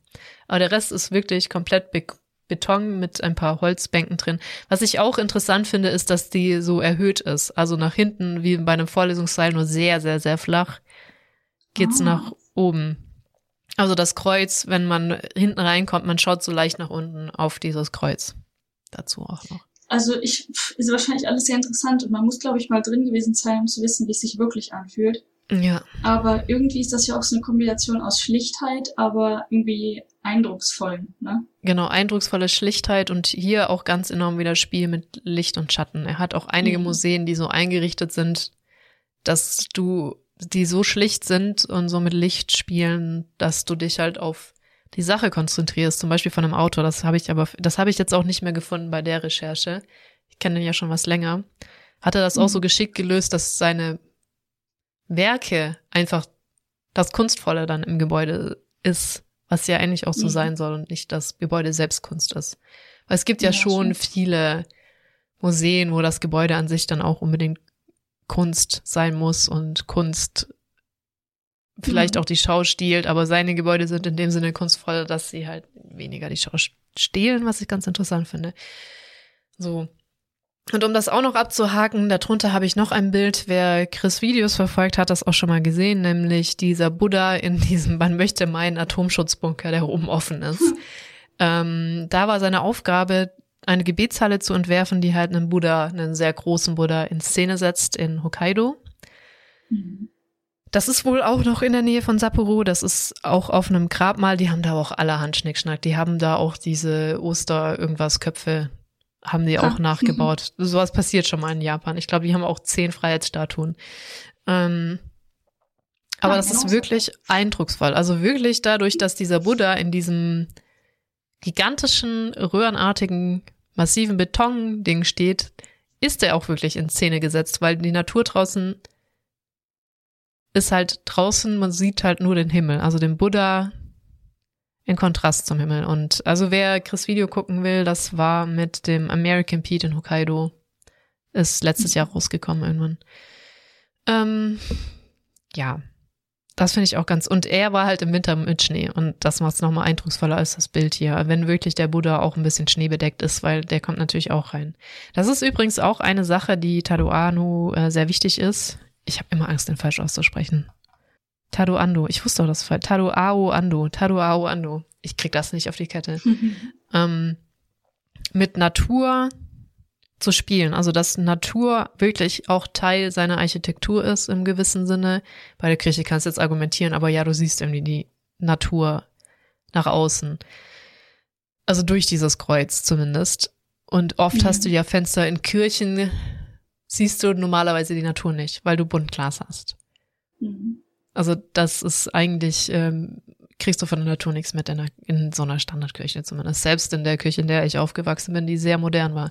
Aber der Rest ist wirklich komplett Be Beton mit ein paar Holzbänken drin. Was ich auch interessant finde, ist, dass die so erhöht ist. Also nach hinten, wie bei einem Vorlesungssaal, nur sehr, sehr, sehr flach, geht's oh. nach oben. Also das Kreuz, wenn man hinten reinkommt, man schaut so leicht nach unten auf dieses Kreuz. Dazu auch noch. Also ich ist wahrscheinlich alles sehr interessant und man muss, glaube ich, mal drin gewesen sein, um zu wissen, wie es sich wirklich anfühlt. Ja. Aber irgendwie ist das ja auch so eine Kombination aus Schlichtheit, aber irgendwie eindrucksvoll, ne? Genau, eindrucksvolle Schlichtheit und hier auch ganz enorm wieder Spiel mit Licht und Schatten. Er hat auch einige mhm. Museen, die so eingerichtet sind, dass du, die so schlicht sind und so mit Licht spielen, dass du dich halt auf die Sache konzentrierst, zum Beispiel von einem Auto. Das habe ich aber, das habe ich jetzt auch nicht mehr gefunden bei der Recherche. Ich kenne den ja schon was länger. Hat er das mhm. auch so geschickt gelöst, dass seine Werke einfach das Kunstvolle dann im Gebäude ist, was ja eigentlich auch so mhm. sein soll und nicht das Gebäude selbst Kunst ist. Weil es gibt ja, ja schon stimmt. viele Museen, wo das Gebäude an sich dann auch unbedingt Kunst sein muss und Kunst vielleicht mhm. auch die Schau stiehlt, aber seine Gebäude sind in dem Sinne kunstvoll, dass sie halt weniger die Schau stehlen, was ich ganz interessant finde. So. Und um das auch noch abzuhaken, darunter habe ich noch ein Bild. Wer Chris Videos verfolgt, hat das auch schon mal gesehen, nämlich dieser Buddha in diesem, man möchte meinen Atomschutzbunker, der oben offen ist. Hm. Ähm, da war seine Aufgabe, eine Gebetshalle zu entwerfen, die halt einen Buddha, einen sehr großen Buddha in Szene setzt in Hokkaido. Das ist wohl auch noch in der Nähe von Sapporo. Das ist auch auf einem Grabmal. Die haben da auch allerhand Schnickschnack. Die haben da auch diese Oster-Irgendwas-Köpfe, haben die auch ah. nachgebaut. Sowas passiert schon mal in Japan. Ich glaube, die haben auch zehn Freiheitsstatuen. Ähm, aber ja, das ist wirklich eindrucksvoll. Also wirklich dadurch, dass dieser Buddha in diesem gigantischen, röhrenartigen, massiven Beton-Ding steht, ist er auch wirklich in Szene gesetzt, weil die Natur draußen ist halt draußen, man sieht halt nur den Himmel, also den Buddha in Kontrast zum Himmel. Und also wer Chris Video gucken will, das war mit dem American Pete in Hokkaido. Ist letztes Jahr rausgekommen irgendwann. Ähm, ja, das finde ich auch ganz. Und er war halt im Winter mit Schnee und das macht es nochmal eindrucksvoller als das Bild hier, wenn wirklich der Buddha auch ein bisschen schneebedeckt ist, weil der kommt natürlich auch rein. Das ist übrigens auch eine Sache, die Taduanu äh, sehr wichtig ist. Ich habe immer Angst, den falsch auszusprechen. Tado Ando. Ich wusste doch das falsch. Tado Ao Ando. Tado Ao Ando. Ich krieg das nicht auf die Kette. ähm, mit Natur zu spielen. Also, dass Natur wirklich auch Teil seiner Architektur ist im gewissen Sinne. Bei der Kirche kannst du jetzt argumentieren, aber ja, du siehst irgendwie die Natur nach außen. Also durch dieses Kreuz zumindest. Und oft mhm. hast du ja Fenster in Kirchen, siehst du normalerweise die Natur nicht, weil du Buntglas hast. Mhm. Also das ist eigentlich, ähm, kriegst du von der Natur nichts mit in, der, in so einer Standardkirche zumindest. Selbst in der Küche, in der ich aufgewachsen bin, die sehr modern war.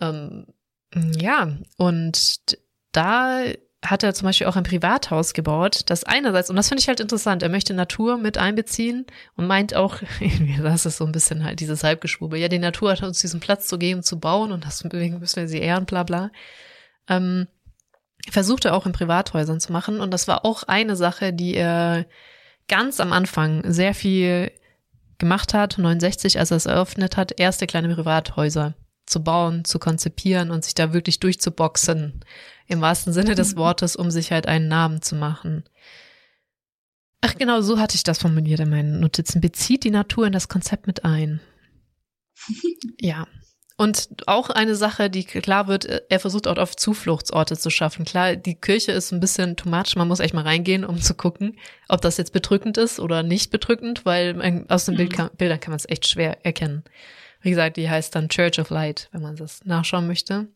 Ähm, ja, und da hat er zum Beispiel auch ein Privathaus gebaut, das einerseits, und das finde ich halt interessant, er möchte Natur mit einbeziehen und meint auch, das ist so ein bisschen halt dieses Halbgeschwurbel, ja, die Natur hat uns diesen Platz zu geben, zu bauen und deswegen müssen wir sie ehren, bla bla. Ähm, versuchte auch in Privathäusern zu machen und das war auch eine Sache, die er ganz am Anfang sehr viel gemacht hat, 69, als er es eröffnet hat, erste kleine Privathäuser zu bauen, zu konzipieren und sich da wirklich durchzuboxen, im wahrsten Sinne des mhm. Wortes, um sich halt einen Namen zu machen. Ach genau, so hatte ich das formuliert in meinen Notizen. Bezieht die Natur in das Konzept mit ein. ja. Und auch eine Sache, die klar wird, er versucht auch auf Zufluchtsorte zu schaffen. Klar, die Kirche ist ein bisschen too much. Man muss echt mal reingehen, um zu gucken, ob das jetzt bedrückend ist oder nicht bedrückend, weil aus den Bild kann, Bildern kann man es echt schwer erkennen. Wie gesagt, die heißt dann Church of Light, wenn man das nachschauen möchte.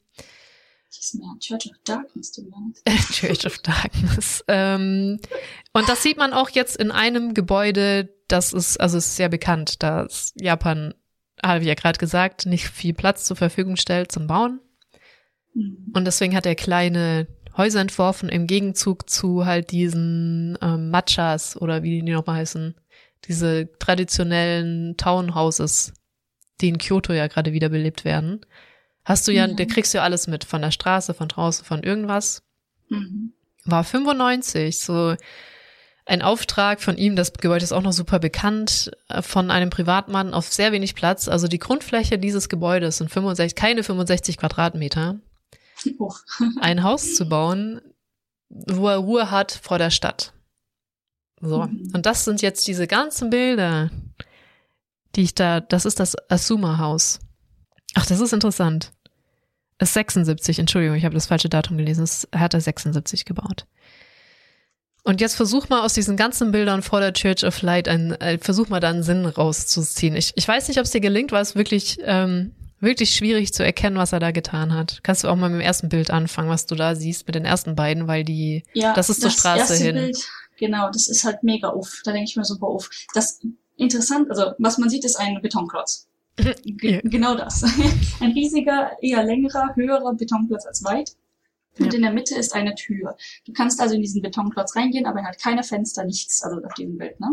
Church of Darkness, du meinst. Church of Darkness. ähm, und das sieht man auch jetzt in einem Gebäude, das ist, also ist sehr bekannt, dass Japan, habe ich ja gerade gesagt, nicht viel Platz zur Verfügung stellt zum Bauen. Mhm. Und deswegen hat er kleine Häuser entworfen im Gegenzug zu halt diesen ähm, Matchas oder wie die nochmal heißen, diese traditionellen Townhouses, die in Kyoto ja gerade wiederbelebt werden. Hast du ja, mhm. da kriegst du ja alles mit, von der Straße, von draußen, von irgendwas. Mhm. War 95, so ein Auftrag von ihm, das Gebäude ist auch noch super bekannt, äh, von einem Privatmann auf sehr wenig Platz. Also die Grundfläche dieses Gebäudes sind 65, keine 65 Quadratmeter. Oh. ein Haus zu bauen, wo er Ruhe hat vor der Stadt. So, mhm. und das sind jetzt diese ganzen Bilder, die ich da, das ist das Asuma-Haus. Ach, das ist interessant. Es ist 76, Entschuldigung, ich habe das falsche Datum gelesen. Es hat er 76 gebaut. Und jetzt versuch mal aus diesen ganzen Bildern vor der Church of Light ein, äh, versuch mal da einen Sinn rauszuziehen. Ich, ich weiß nicht, ob es dir gelingt, weil es wirklich, ähm, wirklich schwierig zu erkennen, was er da getan hat. Kannst du auch mal mit dem ersten Bild anfangen, was du da siehst mit den ersten beiden, weil die, ja, das ist zur das Straße hin. Bild, genau, das ist halt mega uff. Da denke ich mir boah, uff. Das interessant, also was man sieht, ist ein Betonklotz. G ja. Genau das. ein riesiger, eher längerer, höherer Betonklotz als weit. Und ja. in der Mitte ist eine Tür. Du kannst also in diesen Betonklotz reingehen, aber er hat keine Fenster, nichts, also auf diesem Bild, ne?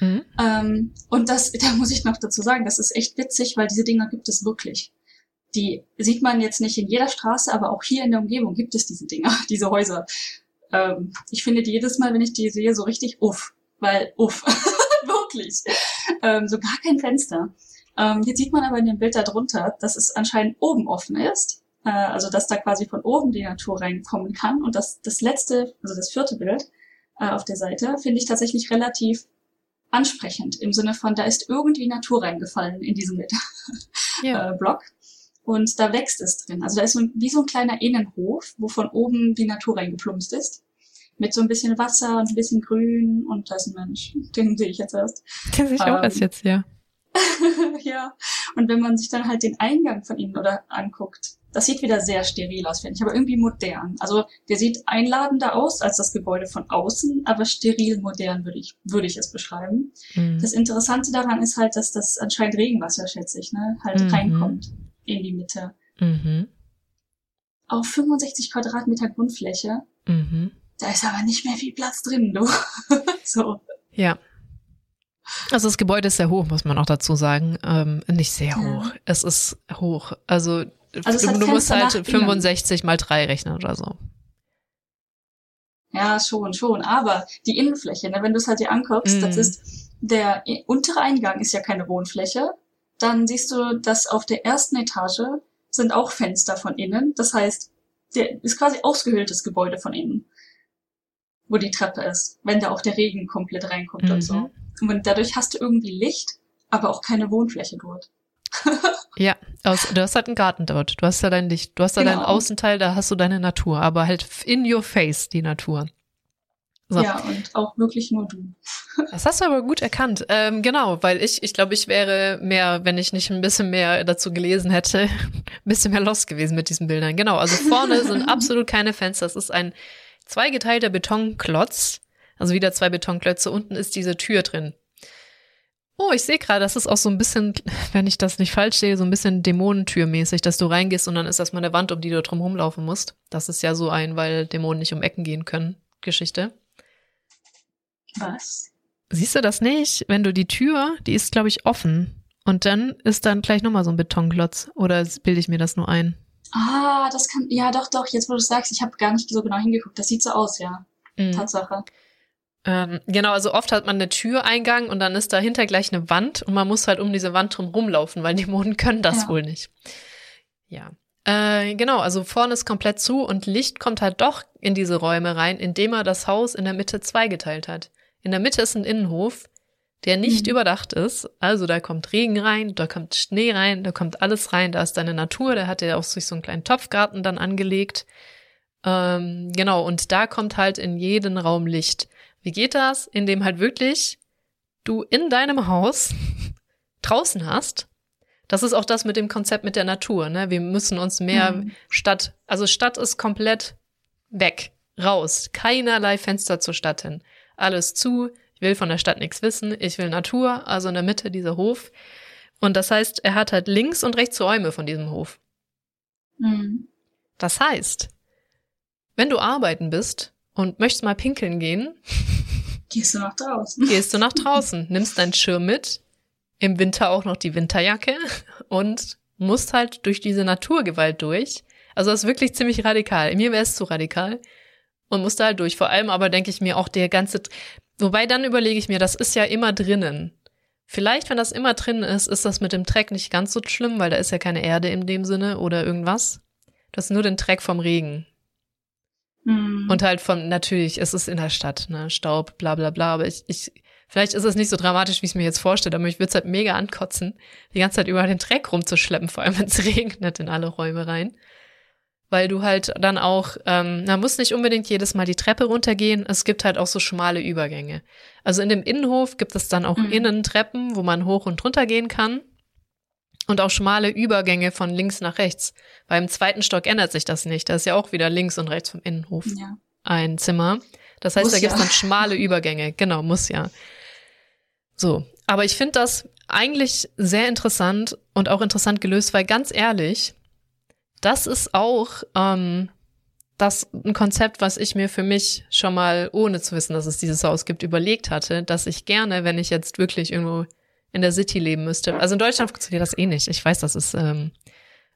Mhm. Ähm, und das, da muss ich noch dazu sagen, das ist echt witzig, weil diese Dinger gibt es wirklich. Die sieht man jetzt nicht in jeder Straße, aber auch hier in der Umgebung gibt es diese Dinger, diese Häuser. Ähm, ich finde die jedes Mal, wenn ich die sehe, so richtig uff, weil uff, wirklich. Ähm, so gar kein Fenster. Ähm, jetzt sieht man aber in dem Bild darunter, dass es anscheinend oben offen ist äh, also dass da quasi von oben die Natur reinkommen kann. Und das, das letzte, also das vierte Bild äh, auf der Seite, finde ich tatsächlich relativ ansprechend im Sinne von, da ist irgendwie Natur reingefallen in diesem ja. äh, Block. Und da wächst es drin. Also da ist so ein, wie so ein kleiner Innenhof, wo von oben die Natur reingeplumpst ist. Mit so ein bisschen Wasser und ein bisschen Grün und da ist ein Mensch. Den sehe ich jetzt erst. Den sehe ich ähm, auch erst jetzt, ja. ja. Und wenn man sich dann halt den Eingang von ihnen oder anguckt, das sieht wieder sehr steril aus, finde ich, aber irgendwie modern. Also der sieht einladender aus als das Gebäude von außen, aber steril modern würde ich, würde ich es beschreiben. Mhm. Das Interessante daran ist halt, dass das anscheinend Regenwasser, schätze ich, ne, halt mhm. reinkommt in die Mitte. Mhm. Auf 65 Quadratmeter Grundfläche. Mhm. Da ist aber nicht mehr viel Platz drin, du. so. Ja. Also das Gebäude ist sehr hoch, muss man auch dazu sagen. Ähm, nicht sehr hoch. Ja. Es ist hoch. Also also du, du musst halt 65 mal 3 rechnen oder so. Ja, schon, schon. Aber die Innenfläche, ne, wenn du es halt dir anguckst, mm. das mhm. ist der untere Eingang ist ja keine Wohnfläche. Dann siehst du, dass auf der ersten Etage sind auch Fenster von innen. Das heißt, der ist quasi ausgehöhltes Gebäude von innen, wo die Treppe ist, wenn da auch der Regen komplett reinkommt mhm. und so. Mhm. Und dadurch hast du irgendwie Licht, aber auch keine Wohnfläche dort. Ja, aus, du hast halt einen Garten dort. Du hast ja dein Licht. Du hast ja genau. deinen Außenteil, da hast du deine Natur, aber halt in your face die Natur. So. Ja, und auch wirklich nur du. Das hast du aber gut erkannt. Ähm, genau, weil ich, ich glaube, ich wäre mehr, wenn ich nicht ein bisschen mehr dazu gelesen hätte, ein bisschen mehr lost gewesen mit diesen Bildern. Genau, also vorne sind absolut keine Fenster. Es ist ein zweigeteilter Betonklotz. Also wieder zwei Betonklötze. Unten ist diese Tür drin. Oh, ich sehe gerade, das ist auch so ein bisschen, wenn ich das nicht falsch sehe, so ein bisschen Dämonentürmäßig, dass du reingehst und dann ist das mal eine Wand, um die du drum rumlaufen musst. Das ist ja so ein, weil Dämonen nicht um Ecken gehen können, Geschichte. Was? Siehst du das nicht? Wenn du die Tür, die ist, glaube ich, offen. Und dann ist dann gleich nochmal so ein Betonklotz. Oder bilde ich mir das nur ein? Ah, das kann, ja doch, doch, jetzt wo du sagst, ich habe gar nicht so genau hingeguckt. Das sieht so aus, ja. Mhm. Tatsache. Ähm, genau, also oft hat man eine Türeingang und dann ist dahinter gleich eine Wand und man muss halt um diese Wand drum rumlaufen, weil die Moden können das ja. wohl nicht. Ja. Äh, genau, also vorne ist komplett zu und Licht kommt halt doch in diese Räume rein, indem er das Haus in der Mitte zweigeteilt hat. In der Mitte ist ein Innenhof, der nicht mhm. überdacht ist. Also da kommt Regen rein, da kommt Schnee rein, da kommt alles rein, da ist deine Natur, da hat er auch sich so einen kleinen Topfgarten dann angelegt. Ähm, genau, und da kommt halt in jeden Raum Licht. Wie geht das? Indem halt wirklich du in deinem Haus draußen hast. Das ist auch das mit dem Konzept mit der Natur. Ne? Wir müssen uns mehr mhm. Stadt, also Stadt ist komplett weg, raus, keinerlei Fenster zur Stadt hin. Alles zu. Ich will von der Stadt nichts wissen. Ich will Natur, also in der Mitte dieser Hof. Und das heißt, er hat halt links und rechts Räume von diesem Hof. Mhm. Das heißt, wenn du arbeiten bist und möchtest mal pinkeln gehen, gehst du nach draußen. Gehst du nach draußen, nimmst deinen Schirm mit, im Winter auch noch die Winterjacke und musst halt durch diese Naturgewalt durch. Also das ist wirklich ziemlich radikal. Mir wäre es zu radikal und musste halt durch. Vor allem aber denke ich mir auch der ganze, wobei dann überlege ich mir, das ist ja immer drinnen. Vielleicht, wenn das immer drin ist, ist das mit dem Dreck nicht ganz so schlimm, weil da ist ja keine Erde in dem Sinne oder irgendwas. Das ist nur den Dreck vom Regen. Mhm. Und halt von, natürlich, es ist in der Stadt, ne, Staub, bla bla bla, aber ich, ich, vielleicht ist es nicht so dramatisch, wie ich es mir jetzt vorstelle, aber ich würde es halt mega ankotzen, die ganze Zeit über den Dreck rumzuschleppen, vor allem wenn es regnet in alle Räume rein. Weil du halt dann auch, ähm, man muss nicht unbedingt jedes Mal die Treppe runtergehen, es gibt halt auch so schmale Übergänge. Also in dem Innenhof gibt es dann auch mhm. Innentreppen, wo man hoch und runter gehen kann und auch schmale Übergänge von links nach rechts. Beim zweiten Stock ändert sich das nicht. Da ist ja auch wieder links und rechts vom Innenhof ja. ein Zimmer. Das heißt, muss da gibt's ja. dann schmale Übergänge. Genau, muss ja. So, aber ich finde das eigentlich sehr interessant und auch interessant gelöst, weil ganz ehrlich, das ist auch ähm, das ein Konzept, was ich mir für mich schon mal, ohne zu wissen, dass es dieses Haus gibt, überlegt hatte, dass ich gerne, wenn ich jetzt wirklich irgendwo in der City leben müsste. Also in Deutschland funktioniert das eh nicht. Ich weiß, das ist ähm,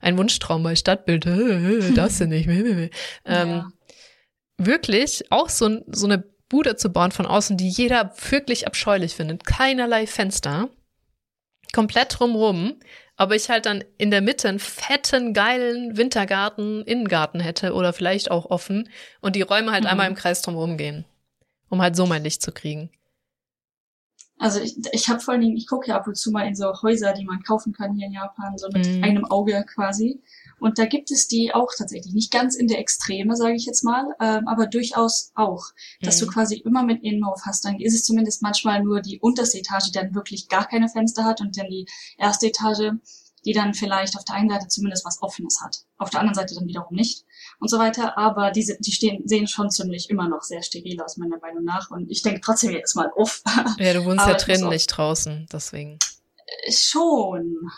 ein Wunschtraum bei Stadtbild. Das sind nicht. ähm, ja. Wirklich auch so, so eine Bude zu bauen von außen, die jeder wirklich abscheulich findet. Keinerlei Fenster. Komplett drumrum. Aber ich halt dann in der Mitte einen fetten, geilen Wintergarten, Innengarten hätte oder vielleicht auch offen und die Räume halt mhm. einmal im Kreis drumrum gehen. Um halt so mein Licht zu kriegen. Also ich, ich habe vor allen Dingen, ich gucke ja ab und zu mal in so Häuser, die man kaufen kann hier in Japan, so mit mm. einem Auge quasi. Und da gibt es die auch tatsächlich, nicht ganz in der Extreme, sage ich jetzt mal, ähm, aber durchaus auch, dass mm. du mhm. quasi immer mit Innenhof hast. Dann ist es zumindest manchmal nur die unterste Etage, die dann wirklich gar keine Fenster hat und dann die erste Etage, die dann vielleicht auf der einen Seite zumindest was Offenes hat, auf der anderen Seite dann wiederum nicht und so weiter. Aber diese, die stehen, sehen schon ziemlich immer noch sehr steril aus, meiner Meinung nach. Und ich denke trotzdem jedes Mal, uff. Ja, du wohnst ja drin, nicht draußen, deswegen. Äh, schon.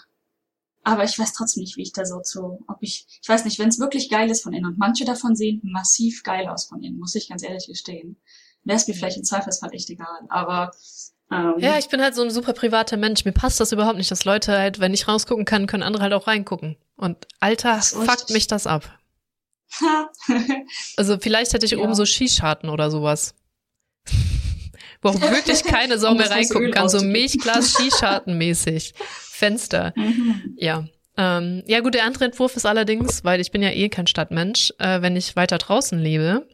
Aber ich weiß trotzdem nicht, wie ich da so zu, ob ich, ich weiß nicht, wenn es wirklich geil ist von innen und manche davon sehen massiv geil aus von innen, muss ich ganz ehrlich gestehen. Wäre es mir vielleicht im Zweifelsfall echt egal. Aber ähm, ja, ich bin halt so ein super privater Mensch. Mir passt das überhaupt nicht, dass Leute halt, wenn ich rausgucken kann, können andere halt auch reingucken. Und Alter, fuckt mich das ab. also vielleicht hätte ich ja. oben so Skischarten oder sowas. Wo auch wirklich keine Sau mehr reingucken kann, so Milchglas Skischarten mäßig. Fenster. Mhm. Ja. Ähm, ja gut, der andere Entwurf ist allerdings, weil ich bin ja eh kein Stadtmensch, äh, wenn ich weiter draußen lebe,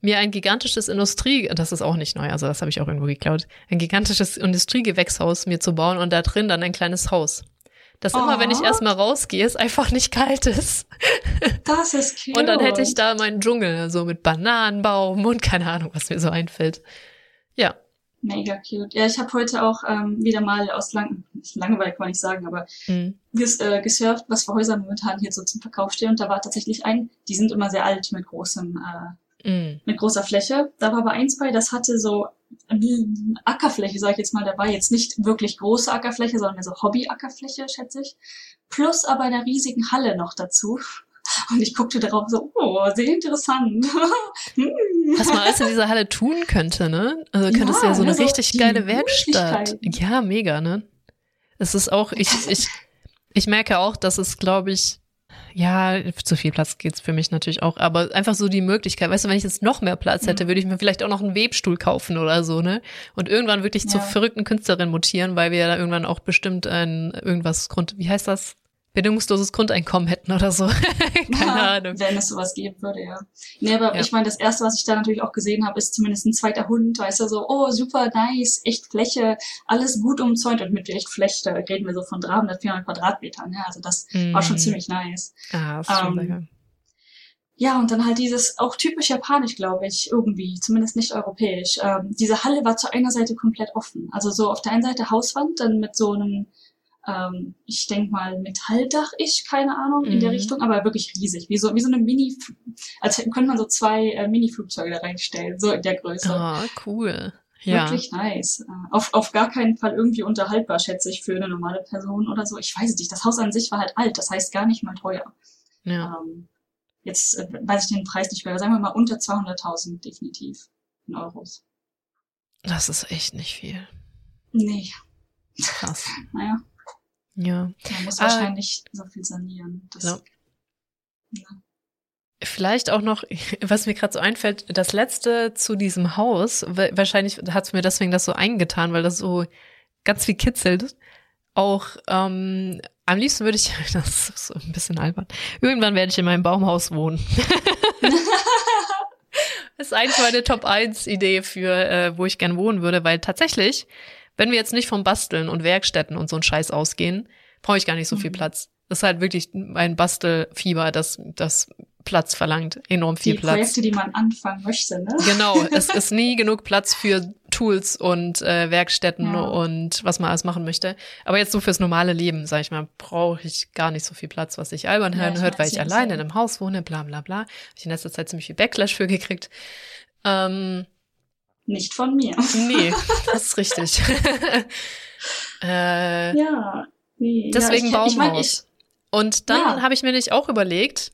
mir ein gigantisches Industrie, das ist auch nicht neu, also das habe ich auch irgendwo geklaut, ein gigantisches Industriegewächshaus mir zu bauen und da drin dann ein kleines Haus. Dass oh. immer, wenn ich erstmal rausgehe, es einfach nicht kalt ist. Das ist cute. Und dann hätte ich da meinen Dschungel, so mit Bananenbaum und keine Ahnung, was mir so einfällt. Ja. Mega cute. Ja, ich habe heute auch ähm, wieder mal aus Lang Langeweile kann man nicht sagen, aber mhm. ges äh, gesurft, was für Häuser momentan hier so zum Verkauf stehen. Und da war tatsächlich ein, die sind immer sehr alt mit großem äh, mm. mit großer Fläche. Da war aber eins bei, das hatte so Ackerfläche, sage ich jetzt mal, dabei. Jetzt nicht wirklich große Ackerfläche, sondern mehr so Hobby-Ackerfläche, schätze ich. Plus aber eine riesigen Halle noch dazu. Und ich guckte darauf so, oh, sehr interessant. Was man alles in dieser Halle tun könnte, ne? Also könntest ja, ja so eine also richtig geile Werkstatt. Ja, mega, ne? Es ist auch, ich, ich, ich merke auch, dass es, glaube ich, ja, zu viel Platz geht's für mich natürlich auch, aber einfach so die Möglichkeit, weißt du, wenn ich jetzt noch mehr Platz hätte, würde ich mir vielleicht auch noch einen Webstuhl kaufen oder so, ne? Und irgendwann wirklich ja. zur verrückten Künstlerin mutieren, weil wir ja da irgendwann auch bestimmt ein irgendwas Grund, wie heißt das? Bedingungsloses Grundeinkommen hätten oder so. Keine ja, Ahnung. Wenn es sowas geben würde, ja. Nee, aber ja. ich meine, das erste, was ich da natürlich auch gesehen habe, ist zumindest ein zweiter Hund, weißt du, so, oh, super nice, echt Fläche, alles gut umzäunt und mit echt Fläche, da reden wir so von 300, 400 Quadratmetern, ja, also das mm. war schon mhm. ziemlich nice. Ah, das ist ähm, schon ja, und dann halt dieses auch typisch japanisch, glaube ich, irgendwie, zumindest nicht europäisch. Ähm, diese Halle war zu einer Seite komplett offen. Also so auf der einen Seite Hauswand, dann mit so einem ähm, ich denke mal Metalldach ich, keine Ahnung, in der mhm. Richtung, aber wirklich riesig, wie so, wie so eine Mini, als könnte man so zwei äh, Mini-Flugzeuge da reinstellen, so in der Größe. Ah, oh, cool. Ja. Wirklich nice. Äh, auf, auf gar keinen Fall irgendwie unterhaltbar, schätze ich, für eine normale Person oder so. Ich weiß es nicht. Das Haus an sich war halt alt, das heißt gar nicht mal teuer. Ja. Ähm, jetzt äh, weiß ich den Preis nicht mehr, sagen wir mal unter 200.000 definitiv in Euros. Das ist echt nicht viel. Nee. Krass. naja. Ja. Man muss wahrscheinlich äh, so viel sanieren. Das, ja. ja. Vielleicht auch noch, was mir gerade so einfällt, das letzte zu diesem Haus, wahrscheinlich hat es mir deswegen das so eingetan, weil das so ganz viel kitzelt. Auch ähm, am liebsten würde ich, das ist so ein bisschen albern, irgendwann werde ich in meinem Baumhaus wohnen. Das ist eigentlich meine Top-1-Idee für, äh, wo ich gern wohnen würde, weil tatsächlich, wenn wir jetzt nicht vom Basteln und Werkstätten und so ein Scheiß ausgehen, brauche ich gar nicht so viel mhm. Platz. Das ist halt wirklich mein Bastelfieber, das, das Platz verlangt, enorm viel die Platz. Die Projekte, die man anfangen möchte, ne? Genau, es ist nie genug Platz für Tools und äh, Werkstätten ja. und was man alles machen möchte. Aber jetzt so fürs normale Leben, sag ich mal, brauche ich gar nicht so viel Platz, was sich albern ja, hört, weil ich alleine in einem Haus wohne, bla bla bla. Habe ich in letzter Zeit ziemlich viel Backlash für gekriegt. Ähm, nicht von mir. Nee, das ist richtig. äh, ja, nee. Deswegen ja, ich, Baumhaus. Ich mein, ich, und dann ja. habe ich mir nicht auch überlegt,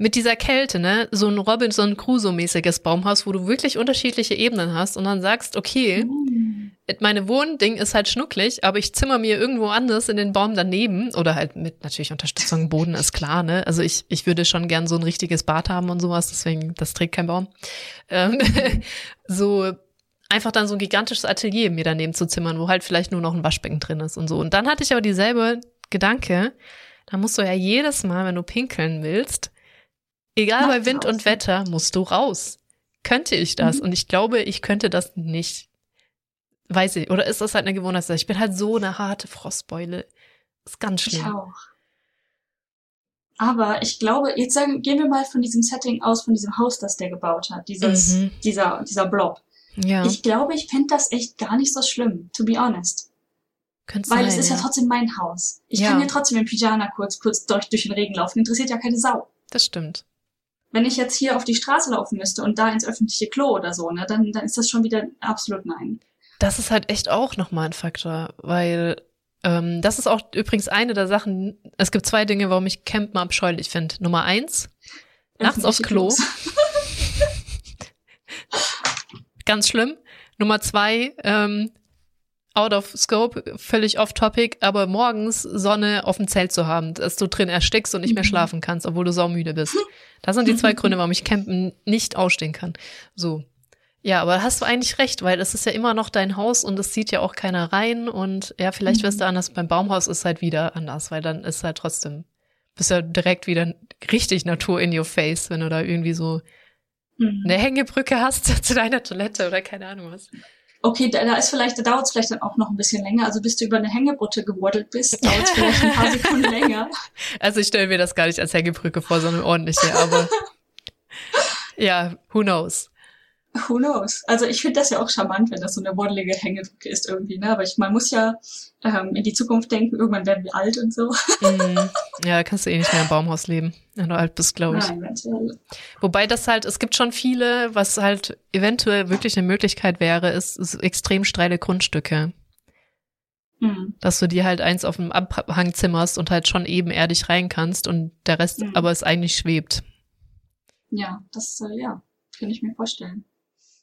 mit dieser Kälte, ne, so ein Robinson Crusoe-mäßiges Baumhaus, wo du wirklich unterschiedliche Ebenen hast und dann sagst, okay, mm. meine Wohnding ist halt schnucklig, aber ich zimmer mir irgendwo anders in den Baum daneben oder halt mit natürlich Unterstützung Boden ist klar, ne? Also ich, ich würde schon gern so ein richtiges Bad haben und sowas, deswegen, das trägt kein Baum. Ähm, so einfach dann so ein gigantisches Atelier mir daneben zu zimmern, wo halt vielleicht nur noch ein Waschbecken drin ist und so. Und dann hatte ich aber dieselbe Gedanke, da musst du ja jedes Mal, wenn du pinkeln willst, egal bei Wind raus. und Wetter, musst du raus. Könnte ich das? Mhm. Und ich glaube, ich könnte das nicht. Weiß ich. Oder ist das halt eine Gewohnheitssache? Ich bin halt so eine harte Frostbeule. Ist ganz schlimm. Ich auch. Aber ich glaube, jetzt sagen, gehen wir mal von diesem Setting aus, von diesem Haus, das der gebaut hat, dieses, mhm. dieser, dieser Blob. Ja. Ich glaube, ich fände das echt gar nicht so schlimm, to be honest. Könnte Weil sein, es ist ja. ja. trotzdem mein Haus. Ich ja. kann ja trotzdem im Pyjama kurz, kurz durch, durch den Regen laufen. Interessiert ja keine Sau. Das stimmt. Wenn ich jetzt hier auf die Straße laufen müsste und da ins öffentliche Klo oder so, ne, dann, dann ist das schon wieder absolut nein. Das ist halt echt auch nochmal ein Faktor, weil ähm, das ist auch übrigens eine der Sachen, es gibt zwei Dinge, warum ich Campen abscheulich finde. Nummer eins, nachts aufs Klo. Ganz schlimm. Nummer zwei, ähm, out of scope, völlig off topic, aber morgens Sonne auf dem Zelt zu haben, dass du drin erstickst und nicht mehr mhm. schlafen kannst, obwohl du saumüde bist. Das sind die zwei Gründe, warum ich Campen nicht ausstehen kann. So. Ja, aber hast du eigentlich recht, weil es ist ja immer noch dein Haus und es sieht ja auch keiner rein und ja, vielleicht wirst du mhm. anders. Beim Baumhaus ist halt wieder anders, weil dann ist halt trotzdem, bist ja direkt wieder richtig Natur in your face, wenn du da irgendwie so mhm. eine Hängebrücke hast zu deiner Toilette oder keine Ahnung was. Okay, da, da ist vielleicht, da dauert es vielleicht dann auch noch ein bisschen länger. Also bis du über eine Hängebrücke gewordelt bist, dauert es vielleicht ein paar Sekunden länger. Also ich stelle mir das gar nicht als Hängebrücke vor, sondern ordentliche, aber ja, who knows. Who knows? Also ich finde das ja auch charmant, wenn das so eine wodelige Hängebrücke ist irgendwie, ne? Aber ich, man muss ja ähm, in die Zukunft denken, irgendwann werden wir alt und so. Mm, ja, kannst du eh nicht mehr im Baumhaus leben, wenn du alt bist, glaube ich. Nein, eventuell. Wobei das halt, es gibt schon viele, was halt eventuell wirklich eine Möglichkeit wäre, ist, ist extrem steile Grundstücke. Mhm. Dass du dir halt eins auf dem Abhang zimmerst und halt schon ebenerdig rein kannst und der Rest mhm. aber es eigentlich schwebt. Ja, das, äh, ja, kann ich mir vorstellen.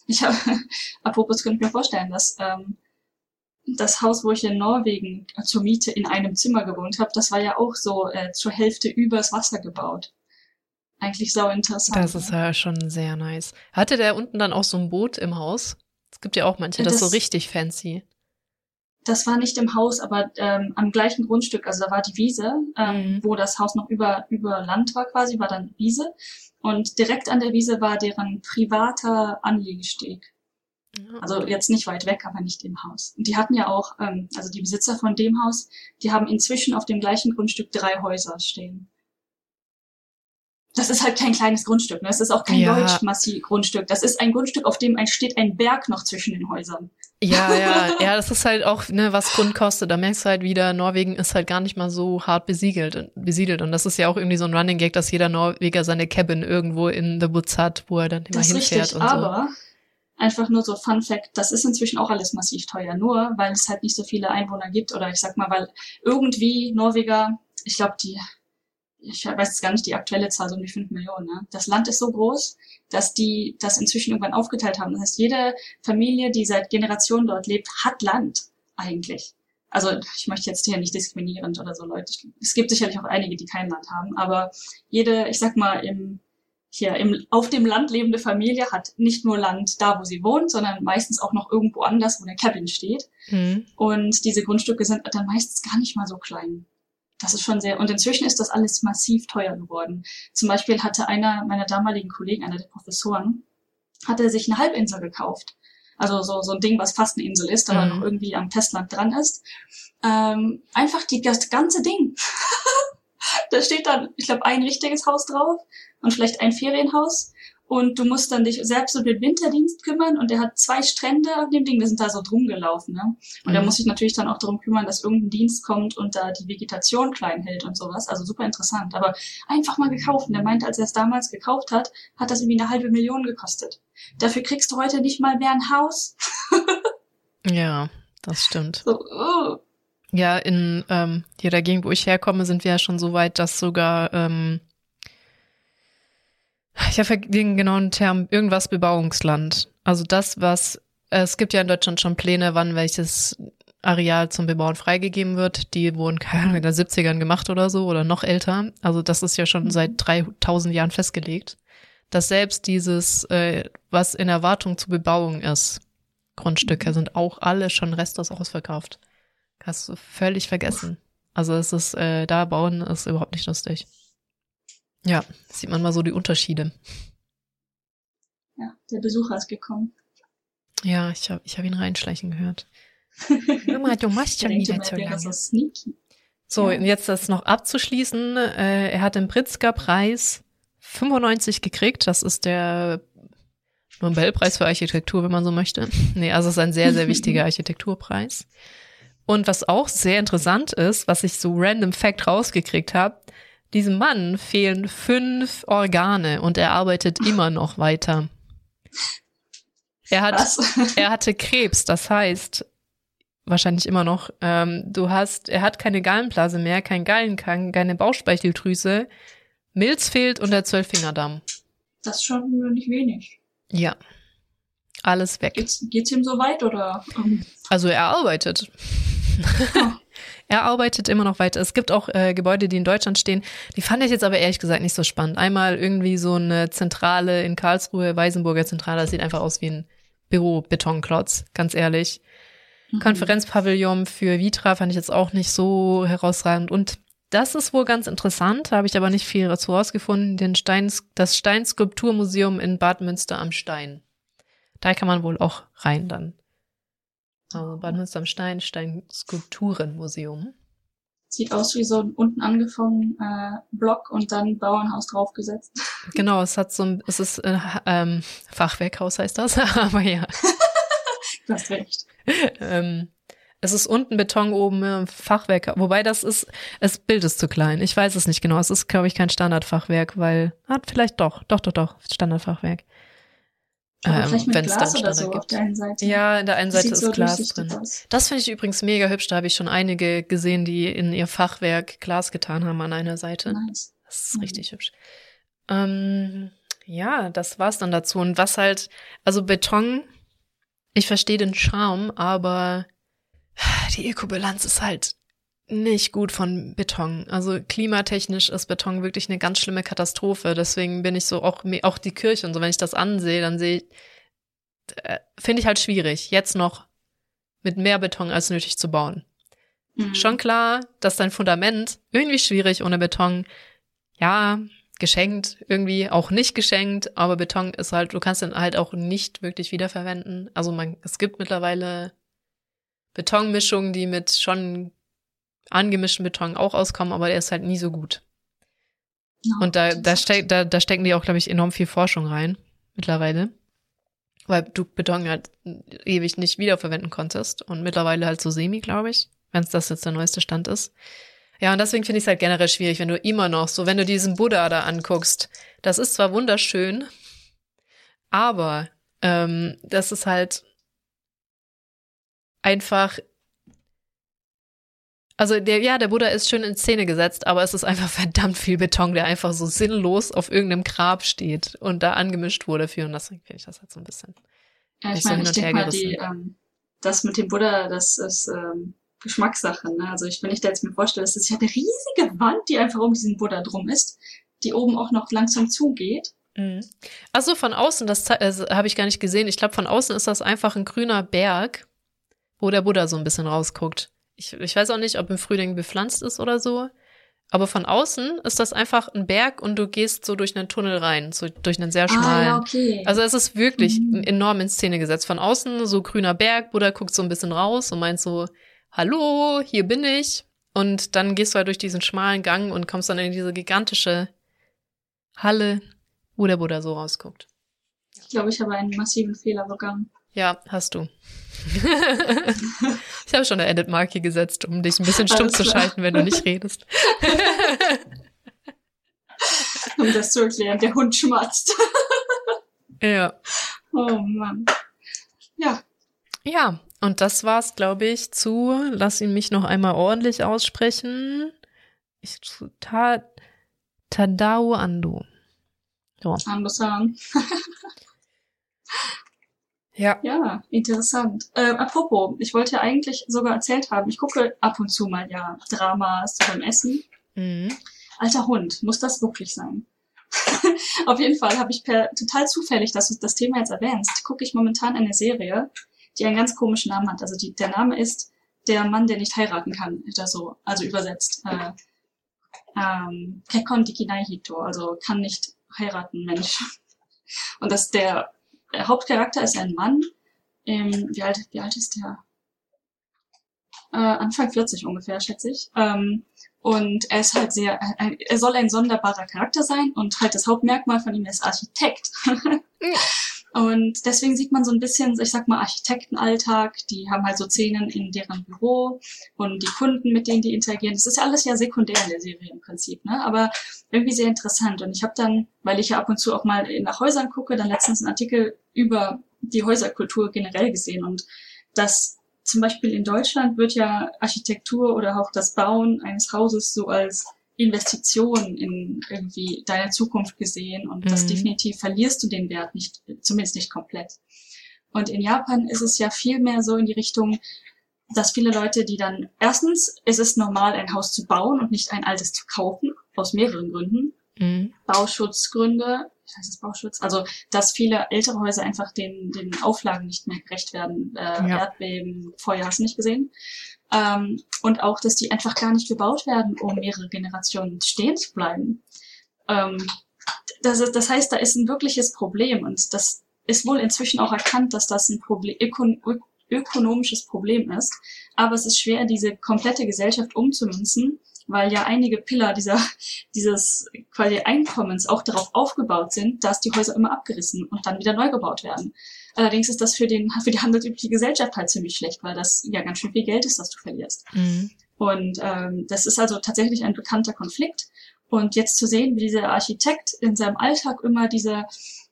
Ich habe, apropos, könnte ich mir vorstellen, dass ähm, das Haus, wo ich in Norwegen zur Miete in einem Zimmer gewohnt habe, das war ja auch so äh, zur Hälfte übers Wasser gebaut. Eigentlich sau interessant. Das ist ja schon sehr nice. Hatte der unten dann auch so ein Boot im Haus? Es gibt ja auch manche, das, das so richtig fancy. Das war nicht im Haus, aber ähm, am gleichen Grundstück, also da war die Wiese, ähm, mhm. wo das Haus noch über, über Land war quasi, war dann Wiese. Und direkt an der Wiese war deren privater Anliegesteg. Also jetzt nicht weit weg, aber nicht im Haus. Und die hatten ja auch, ähm, also die Besitzer von dem Haus, die haben inzwischen auf dem gleichen Grundstück drei Häuser stehen. Das ist halt kein kleines Grundstück, ne? Das ist auch kein ja. Deutsch-Massi-Grundstück. Das ist ein Grundstück, auf dem ein, steht ein Berg noch zwischen den Häusern. Ja, ja, ja, das ist halt auch, ne, was Grund kostet. Da merkst du halt wieder, Norwegen ist halt gar nicht mal so hart besiegelt, besiedelt. Und das ist ja auch irgendwie so ein Running Gag, dass jeder Norweger seine Cabin irgendwo in the Woods hat, wo er dann immer das hinfährt richtig, und so. Aber einfach nur so Fun Fact, das ist inzwischen auch alles massiv teuer, nur weil es halt nicht so viele Einwohner gibt oder ich sag mal, weil irgendwie Norweger, ich glaube, die ich weiß jetzt gar nicht die aktuelle Zahl, so um die fünf Millionen. Ne? Das Land ist so groß, dass die das inzwischen irgendwann aufgeteilt haben. Das heißt, jede Familie, die seit Generationen dort lebt, hat Land eigentlich. Also ich möchte jetzt hier nicht diskriminierend oder so Leute. Es gibt sicherlich auch einige, die kein Land haben, aber jede, ich sag mal, im hier im, auf dem Land lebende Familie hat nicht nur Land da, wo sie wohnt, sondern meistens auch noch irgendwo anders, wo der Cabin steht. Mhm. Und diese Grundstücke sind dann meistens gar nicht mal so klein. Das ist schon sehr, und inzwischen ist das alles massiv teuer geworden. Zum Beispiel hatte einer meiner damaligen Kollegen, einer der Professoren, hat er sich eine Halbinsel gekauft. Also so, so ein Ding, was fast eine Insel ist, aber Mhm. noch irgendwie am Festland dran ist. Ähm, einfach die, das ganze Ding. da steht dann, ich glaube, ein richtiges Haus drauf und vielleicht ein Ferienhaus. Und du musst dann dich selbst um den Winterdienst kümmern und er hat zwei Strände auf dem Ding, wir sind da so drum gelaufen, ne? Und er Mhm. muss sich natürlich dann auch darum kümmern, dass irgendein Dienst kommt und da die Vegetation klein hält und sowas. Also super interessant. Aber einfach mal gekauft. Und er meinte, als er es damals gekauft hat, hat das irgendwie eine halbe Million gekostet. Dafür kriegst du heute nicht mal mehr ein Haus. Ja, das stimmt. So, oh. Ja, in ähm, hier der Gegend, wo ich herkomme, sind wir ja schon so weit, dass sogar, ähm, ich habe den genauen Term, irgendwas Bebauungsland. Also das, was, äh, es gibt ja in Deutschland schon Pläne, wann welches Areal zum Bebauen freigegeben wird. Die wurden, keine Ahnung, in den 70ern gemacht oder so oder noch älter. Also das ist ja schon seit 3000 Jahren festgelegt. Dass selbst dieses, äh, was in Erwartung zur Bebauung ist, Grundstücke sind auch alle schon restlos ausverkauft. Hast du völlig vergessen. Also es ist, äh, da bauen ist überhaupt nicht lustig. Ja, sieht man mal so die Unterschiede. Ja, der Besucher ist gekommen. Ja, ich habe ich hab ihn reinschleichen gehört. Mama, du machst schon wieder zu lange. so sneaky. So, Ja. und jetzt das noch abzuschließen. Äh, er hat den Pritzker-Preis 95 gekriegt. Das ist der Nobelpreis für Architektur, wenn man so möchte. Nee, also es ist ein sehr, sehr wichtiger Architekturpreis. Und was auch sehr interessant ist, was ich so random Fact rausgekriegt habe, diesem Mann fehlen fünf Organe und er arbeitet immer noch weiter. Er hat, Was? er hatte Krebs, das heißt, wahrscheinlich immer noch, ähm, du hast, er hat keine Gallenblase mehr, kein Gallenkang, keine Bauchspeicheldrüse, Milz fehlt und der Zwölffingerdarm. Das ist schon nicht wenig. Ja. Alles weg. Geht's, geht's ihm so weit oder? Also er arbeitet. er arbeitet immer noch weiter. Es gibt auch äh, Gebäude, die in Deutschland stehen. Die fand ich jetzt aber ehrlich gesagt nicht so spannend. Einmal irgendwie so eine Zentrale in Karlsruhe, Weißenburger Zentrale. Das sieht einfach aus wie ein Büro-Betonklotz, ganz ehrlich. mhm. Konferenzpavillon für Vitra fand ich jetzt auch nicht so herausragend. Und das ist wohl ganz interessant, habe ich aber nicht viel dazu rausgefunden. Den Stein, das Steinskulpturmuseum in Bad Münster am Stein. Da kann man wohl auch rein dann. Also Bad Münster am Stein, Steinskulpturenmuseum. Sieht aus wie so ein unten angefangen äh, Block und dann Bauernhaus draufgesetzt. Genau, es hat so ein, es ist äh, ähm, Fachwerkhaus heißt das, aber ja. Du hast recht. ähm, es ist unten Beton, oben äh, Fachwerk. Wobei das ist, das Bild ist zu klein. Ich weiß es nicht genau. Es ist, glaube ich, kein Standardfachwerk, weil, hat vielleicht doch, doch, doch, doch, Standardfachwerk. Ähm, wenn's Glas dann oder so gibt. Ja, in der einen Das Seite ist so Glas drin. aus. Das finde ich übrigens mega hübsch. Da habe ich schon einige gesehen, die in ihr Fachwerk Glas getan haben an einer Seite. Nice. Das ist Mhm. richtig hübsch. Ähm, ja, das war's dann dazu. Und was halt, also Beton, ich verstehe den Charme, aber die Ökobilanz ist halt nicht gut von Beton. Also klimatechnisch ist Beton wirklich eine ganz schlimme Katastrophe. Deswegen bin ich so auch, auch die Kirche und so, wenn ich das ansehe, dann sehe ich, äh, finde ich halt schwierig, jetzt noch mit mehr Beton als nötig zu bauen. Mhm. Schon klar, dass dein Fundament irgendwie schwierig ohne Beton. Ja, geschenkt, irgendwie auch nicht geschenkt, aber Beton ist halt, du kannst den halt auch nicht wirklich wiederverwenden. Also man, es gibt mittlerweile Betonmischungen, die mit schon angemischten Beton auch auskommen, aber der ist halt nie so gut. Ja, Und da, da, steck, da, da stecken die auch, glaube ich, enorm viel Forschung rein, mittlerweile. Weil du Beton halt ewig nicht wiederverwenden konntest. Und mittlerweile halt so semi, glaube ich, wenn es das jetzt der neueste Stand ist. Ja, und deswegen finde ich es halt generell schwierig, wenn du immer noch so, wenn du diesen Buddha da anguckst, das ist zwar wunderschön, aber ähm, das ist halt einfach also der, ja, der Buddha ist schön in Szene gesetzt, aber es ist einfach verdammt viel Beton, der einfach so sinnlos auf irgendeinem Grab steht und da angemischt wurde für. Und deswegen finde ich das halt so ein bisschen. Ja, ich so meine, hin ich und her denke mal, die, ähm, das mit dem Buddha, das ist ähm, Geschmackssache. Ne? Also ich, wenn ich da jetzt mir vorstelle, das ist ja eine riesige Wand, die einfach um diesen Buddha drum ist, die oben auch noch langsam zugeht. Mhm. Also von außen, das zei- also, habe ich gar nicht gesehen. Ich glaube, von außen ist das einfach ein grüner Berg, wo der Buddha so ein bisschen rausguckt. Ich, ich weiß auch nicht, ob im Frühling bepflanzt ist oder so. Aber von außen ist das einfach ein Berg und du gehst so durch einen Tunnel rein, so durch einen sehr schmalen. Ah, okay. Also es ist wirklich Mhm. enorm in Szene gesetzt. Von außen so grüner Berg, Buddha guckt so ein bisschen raus und meint so, hallo, hier bin ich. Und dann gehst du halt durch diesen schmalen Gang und kommst dann in diese gigantische Halle, wo der Buddha so rausguckt. Ich glaube, ich habe einen massiven Fehler begangen. Ja, hast du. ich habe schon eine Edit-Marke gesetzt, um dich ein bisschen stumm zu schalten, wenn du nicht redest. Um das zu erklären, der Hund schmatzt. ja. Oh Mann. Ja, Ja, und das war's, glaube ich, zu, lass ihn mich noch einmal ordentlich aussprechen. Ich, ta, Tadao Ando. Andosan. Ja. Ja, interessant. Ähm, apropos, ich wollte ja eigentlich sogar erzählt haben, ich gucke ab und zu mal ja Dramas beim Essen. Mhm. Alter Hund, muss das wirklich sein? Auf jeden Fall habe ich per total zufällig, dass du das Thema jetzt erwähnst, gucke ich momentan eine Serie, die einen ganz komischen Namen hat. Also die, der Name ist Der Mann, der nicht heiraten kann, oder so, also übersetzt. Äh, ähm, Kekon Dikinai Hito, also kann nicht heiraten, Mensch. Und das der, der Hauptcharakter ist ein Mann, ähm, wie alt, wie alt ist der? Äh, Anfang 40 ungefähr, schätze ich. Ähm, und er ist halt sehr, ein, er soll ein sonderbarer Charakter sein und halt das Hauptmerkmal von ihm ist Architekt. und deswegen sieht man so ein bisschen, ich sag mal, Architektenalltag, die haben halt so Szenen in deren Büro und die Kunden, mit denen die interagieren. Das ist ja alles ja sekundär in der Serie im Prinzip, ne? Aber irgendwie sehr interessant. Und ich habe dann, weil ich ja ab und zu auch mal nach Häusern gucke, dann letztens einen Artikel über die Häuserkultur generell gesehen und das zum Beispiel in Deutschland wird ja Architektur oder auch das Bauen eines Hauses so als Investition in irgendwie deine Zukunft gesehen und das Mhm. definitiv verlierst du den Wert nicht, zumindest nicht komplett. Und in Japan ist es ja viel mehr so in die Richtung, dass viele Leute, die dann, erstens ist es normal, ein Haus zu bauen und nicht ein altes zu kaufen, aus mehreren Gründen. Mhm. Bauschutzgründe, ich weiß es Bauschutz, also dass viele ältere Häuser einfach den, den Auflagen nicht mehr gerecht werden, äh, Ja. Erdbeben, Feuer hast du nicht gesehen. Ähm, und auch, dass die einfach gar nicht gebaut werden, um mehrere Generationen stehen zu bleiben. Ähm, das, ist, das heißt, da ist ein wirkliches Problem und das ist wohl inzwischen auch erkannt, dass das ein Problem, ökon, ökonomisches Problem ist. Aber es ist schwer, diese komplette Gesellschaft umzumünzen, weil ja einige Pillar dieser, dieses quasi Einkommens auch darauf aufgebaut sind, dass die Häuser immer abgerissen und dann wieder neu gebaut werden. Allerdings ist das für, den, für die handelsübliche Gesellschaft halt ziemlich schlecht, weil das ja ganz schön viel Geld ist, das du verlierst. Mhm. Und ähm, das ist also tatsächlich ein bekannter Konflikt. Und jetzt zu sehen, wie dieser Architekt in seinem Alltag immer diese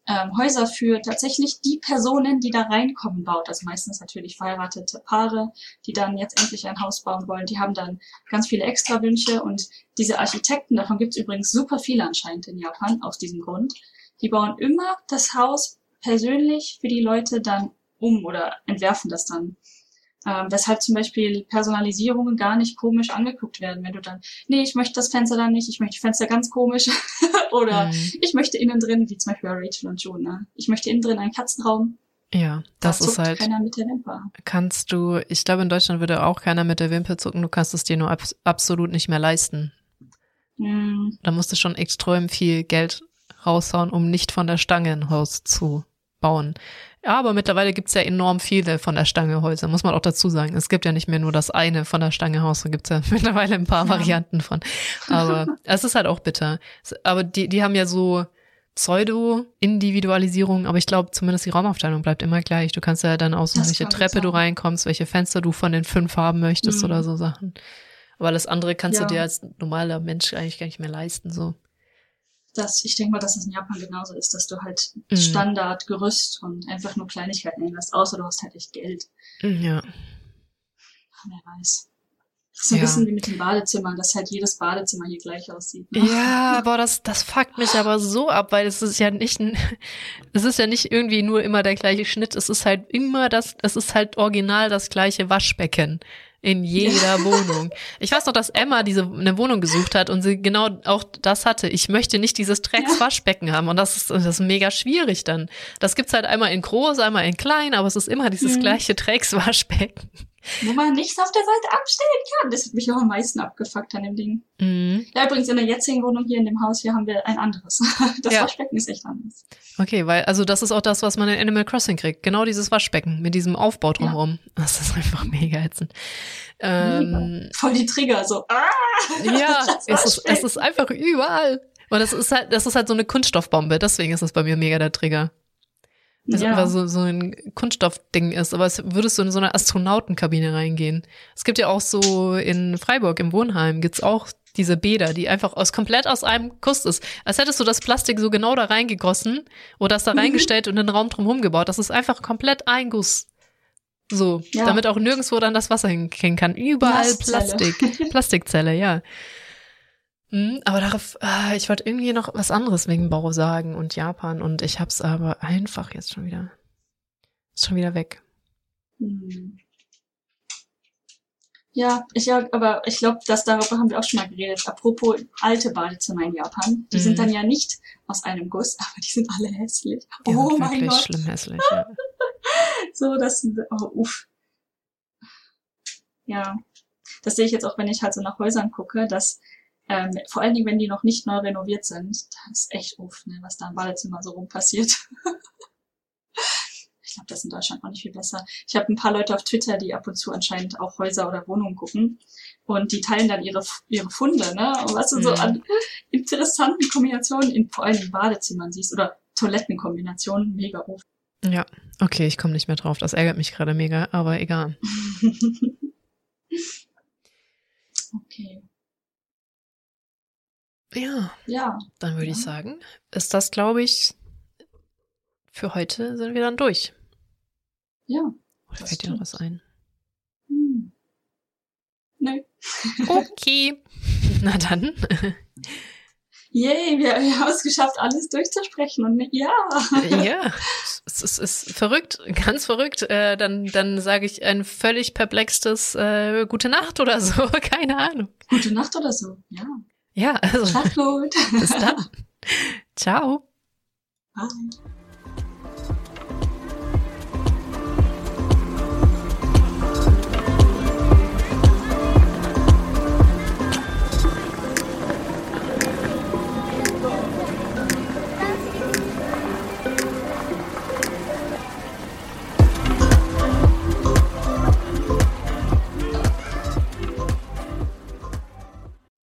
ähm, Häuser für tatsächlich die Personen, die da reinkommen, baut. Also meistens natürlich verheiratete Paare, die dann jetzt endlich ein Haus bauen wollen. Die haben dann ganz viele Extrawünsche und diese Architekten, davon gibt es übrigens super viele anscheinend in Japan, aus diesem Grund, die bauen immer das Haus persönlich für die Leute dann um oder entwerfen das dann. Ähm, weshalb zum Beispiel Personalisierungen gar nicht komisch angeguckt werden, wenn du dann, nee, ich möchte das Fenster dann nicht, ich möchte die Fenster ganz komisch oder Mhm. ich möchte innen drin, wie zum Beispiel bei Rachel und ne? ich möchte innen drin einen Katzenraum, Ja, da das ist zuckt halt, keiner mit der Wimper. kannst du, ich glaube, in Deutschland würde auch keiner mit der Wimper zucken, du kannst es dir nur abs absolut nicht mehr leisten. Hm, Da musst du schon extrem viel Geld raushauen, um nicht von der Stange ein Haus zu bauen. Ja, aber mittlerweile gibt's ja enorm viele von der Stange Häuser, muss man auch dazu sagen. Es gibt ja nicht mehr nur das eine von der Stange Haus, da gibt's ja mittlerweile ein paar Ja. Varianten von. Aber es ist halt auch bitter. Aber die, die haben ja so Pseudo-Individualisierung, aber ich glaube zumindest die Raumaufteilung bleibt immer gleich. Du kannst ja dann aussuchen, Das welche Treppe du reinkommst, welche Fenster du von den fünf haben möchtest Mhm. oder so Sachen. Aber alles andere kannst Ja. du dir als normaler Mensch eigentlich gar nicht mehr leisten, so. Das, ich denke mal, dass es in Japan genauso ist, dass du halt Mhm. Standard, Gerüst und einfach nur Kleinigkeiten änderst, außer du hast halt echt Geld. Ja. Wer weiß. So ein Ja. bisschen wie mit dem Badezimmer, dass halt jedes Badezimmer hier gleich aussieht. ne? Ja, aber das, das fuckt mich aber so ab, weil es ist ja nicht, ein- es ist ja nicht irgendwie nur immer der gleiche Schnitt, es ist halt immer das, es ist halt original das gleiche Waschbecken in jeder Wohnung. Ich weiß noch, dass Emma diese eine Wohnung gesucht hat und sie genau auch das hatte. Ich möchte nicht dieses Dreckswaschbecken haben und das ist, das ist mega schwierig dann. Das gibt's halt einmal in groß, einmal in klein, aber es ist immer dieses Mhm. gleiche Dreckswaschbecken. Wo man nichts auf der Seite abstellen kann. Das hat mich auch am meisten abgefuckt an dem Ding. Mhm. Ja, übrigens in der jetzigen Wohnung hier in dem Haus hier haben wir ein anderes. Das Ja. Waschbecken ist echt anders. Okay, weil, also das ist auch das, was man in Animal Crossing kriegt. Genau dieses Waschbecken mit diesem Aufbau drumherum. Das ist einfach mega ätzend. Ähm, Voll die Trigger, so. Ah! ja, es ist, es ist einfach überall. Und das ist halt, das ist halt so eine Kunststoffbombe. Deswegen ist das bei mir mega der Trigger. Weil es ja. einfach so, so ein Kunststoffding ist, aber es würdest du in so eine Astronautenkabine reingehen. Es gibt ja auch so in Freiburg im Wohnheim gibt's auch diese Bäder, die einfach aus komplett aus einem Guss ist. Als hättest du das Plastik so genau da reingegossen oder das da Mhm. reingestellt und den Raum drumherum gebaut. Das ist einfach komplett ein Guss. So, Ja. damit auch nirgendwo dann das Wasser hingehen kann. Überall. Plastik. Plastikzelle, ja. Hm, aber darauf, ah, ich wollte irgendwie noch was anderes wegen Bau sagen und Japan und ich hab's aber einfach jetzt schon wieder. Ist schon wieder weg. Hm. Ja, ich ja, aber ich glaube, dass darüber haben wir auch schon mal geredet. Apropos alte Badezimmer in Japan, die Mhm. sind dann ja nicht aus einem Guss, aber die sind alle hässlich. Die oh sind mein Gott. schlimm hässlich. Ja. So, das sind, oh, uff. Ja, das sehe ich jetzt auch, wenn ich halt so nach Häusern gucke, dass ähm, vor allen Dingen, wenn die noch nicht neu renoviert sind, das ist echt uff, ne, was da im Badezimmer so rum passiert. ich glaube, das ist in Deutschland auch nicht viel besser. Ich habe ein paar Leute auf Twitter, die ab und zu anscheinend auch Häuser oder Wohnungen gucken und die teilen dann ihre ihre Funde, ne, und was du so Mhm. an interessanten Kombinationen in vor allem in Badezimmern siehst oder Toilettenkombinationen, mega uff. ja, okay, ich komme nicht mehr drauf. Das ärgert mich gerade mega, aber egal. okay. Ja, Ja, dann würde ich Ja. sagen, ist das, glaube ich, für heute sind wir dann durch. ja. Oder Das fällt dir noch was ein? Hm. Nö. Okay. Na dann. Yay, wir, wir haben es geschafft, alles durchzusprechen und ja. ja, es ist, ist verrückt, ganz verrückt. Äh, dann dann sage ich ein völlig perplextes äh, Gute Nacht oder so, keine Ahnung. Gute Nacht oder so. Ja. Ja, also Schlaf gut. bis dann. Ciao. Bye.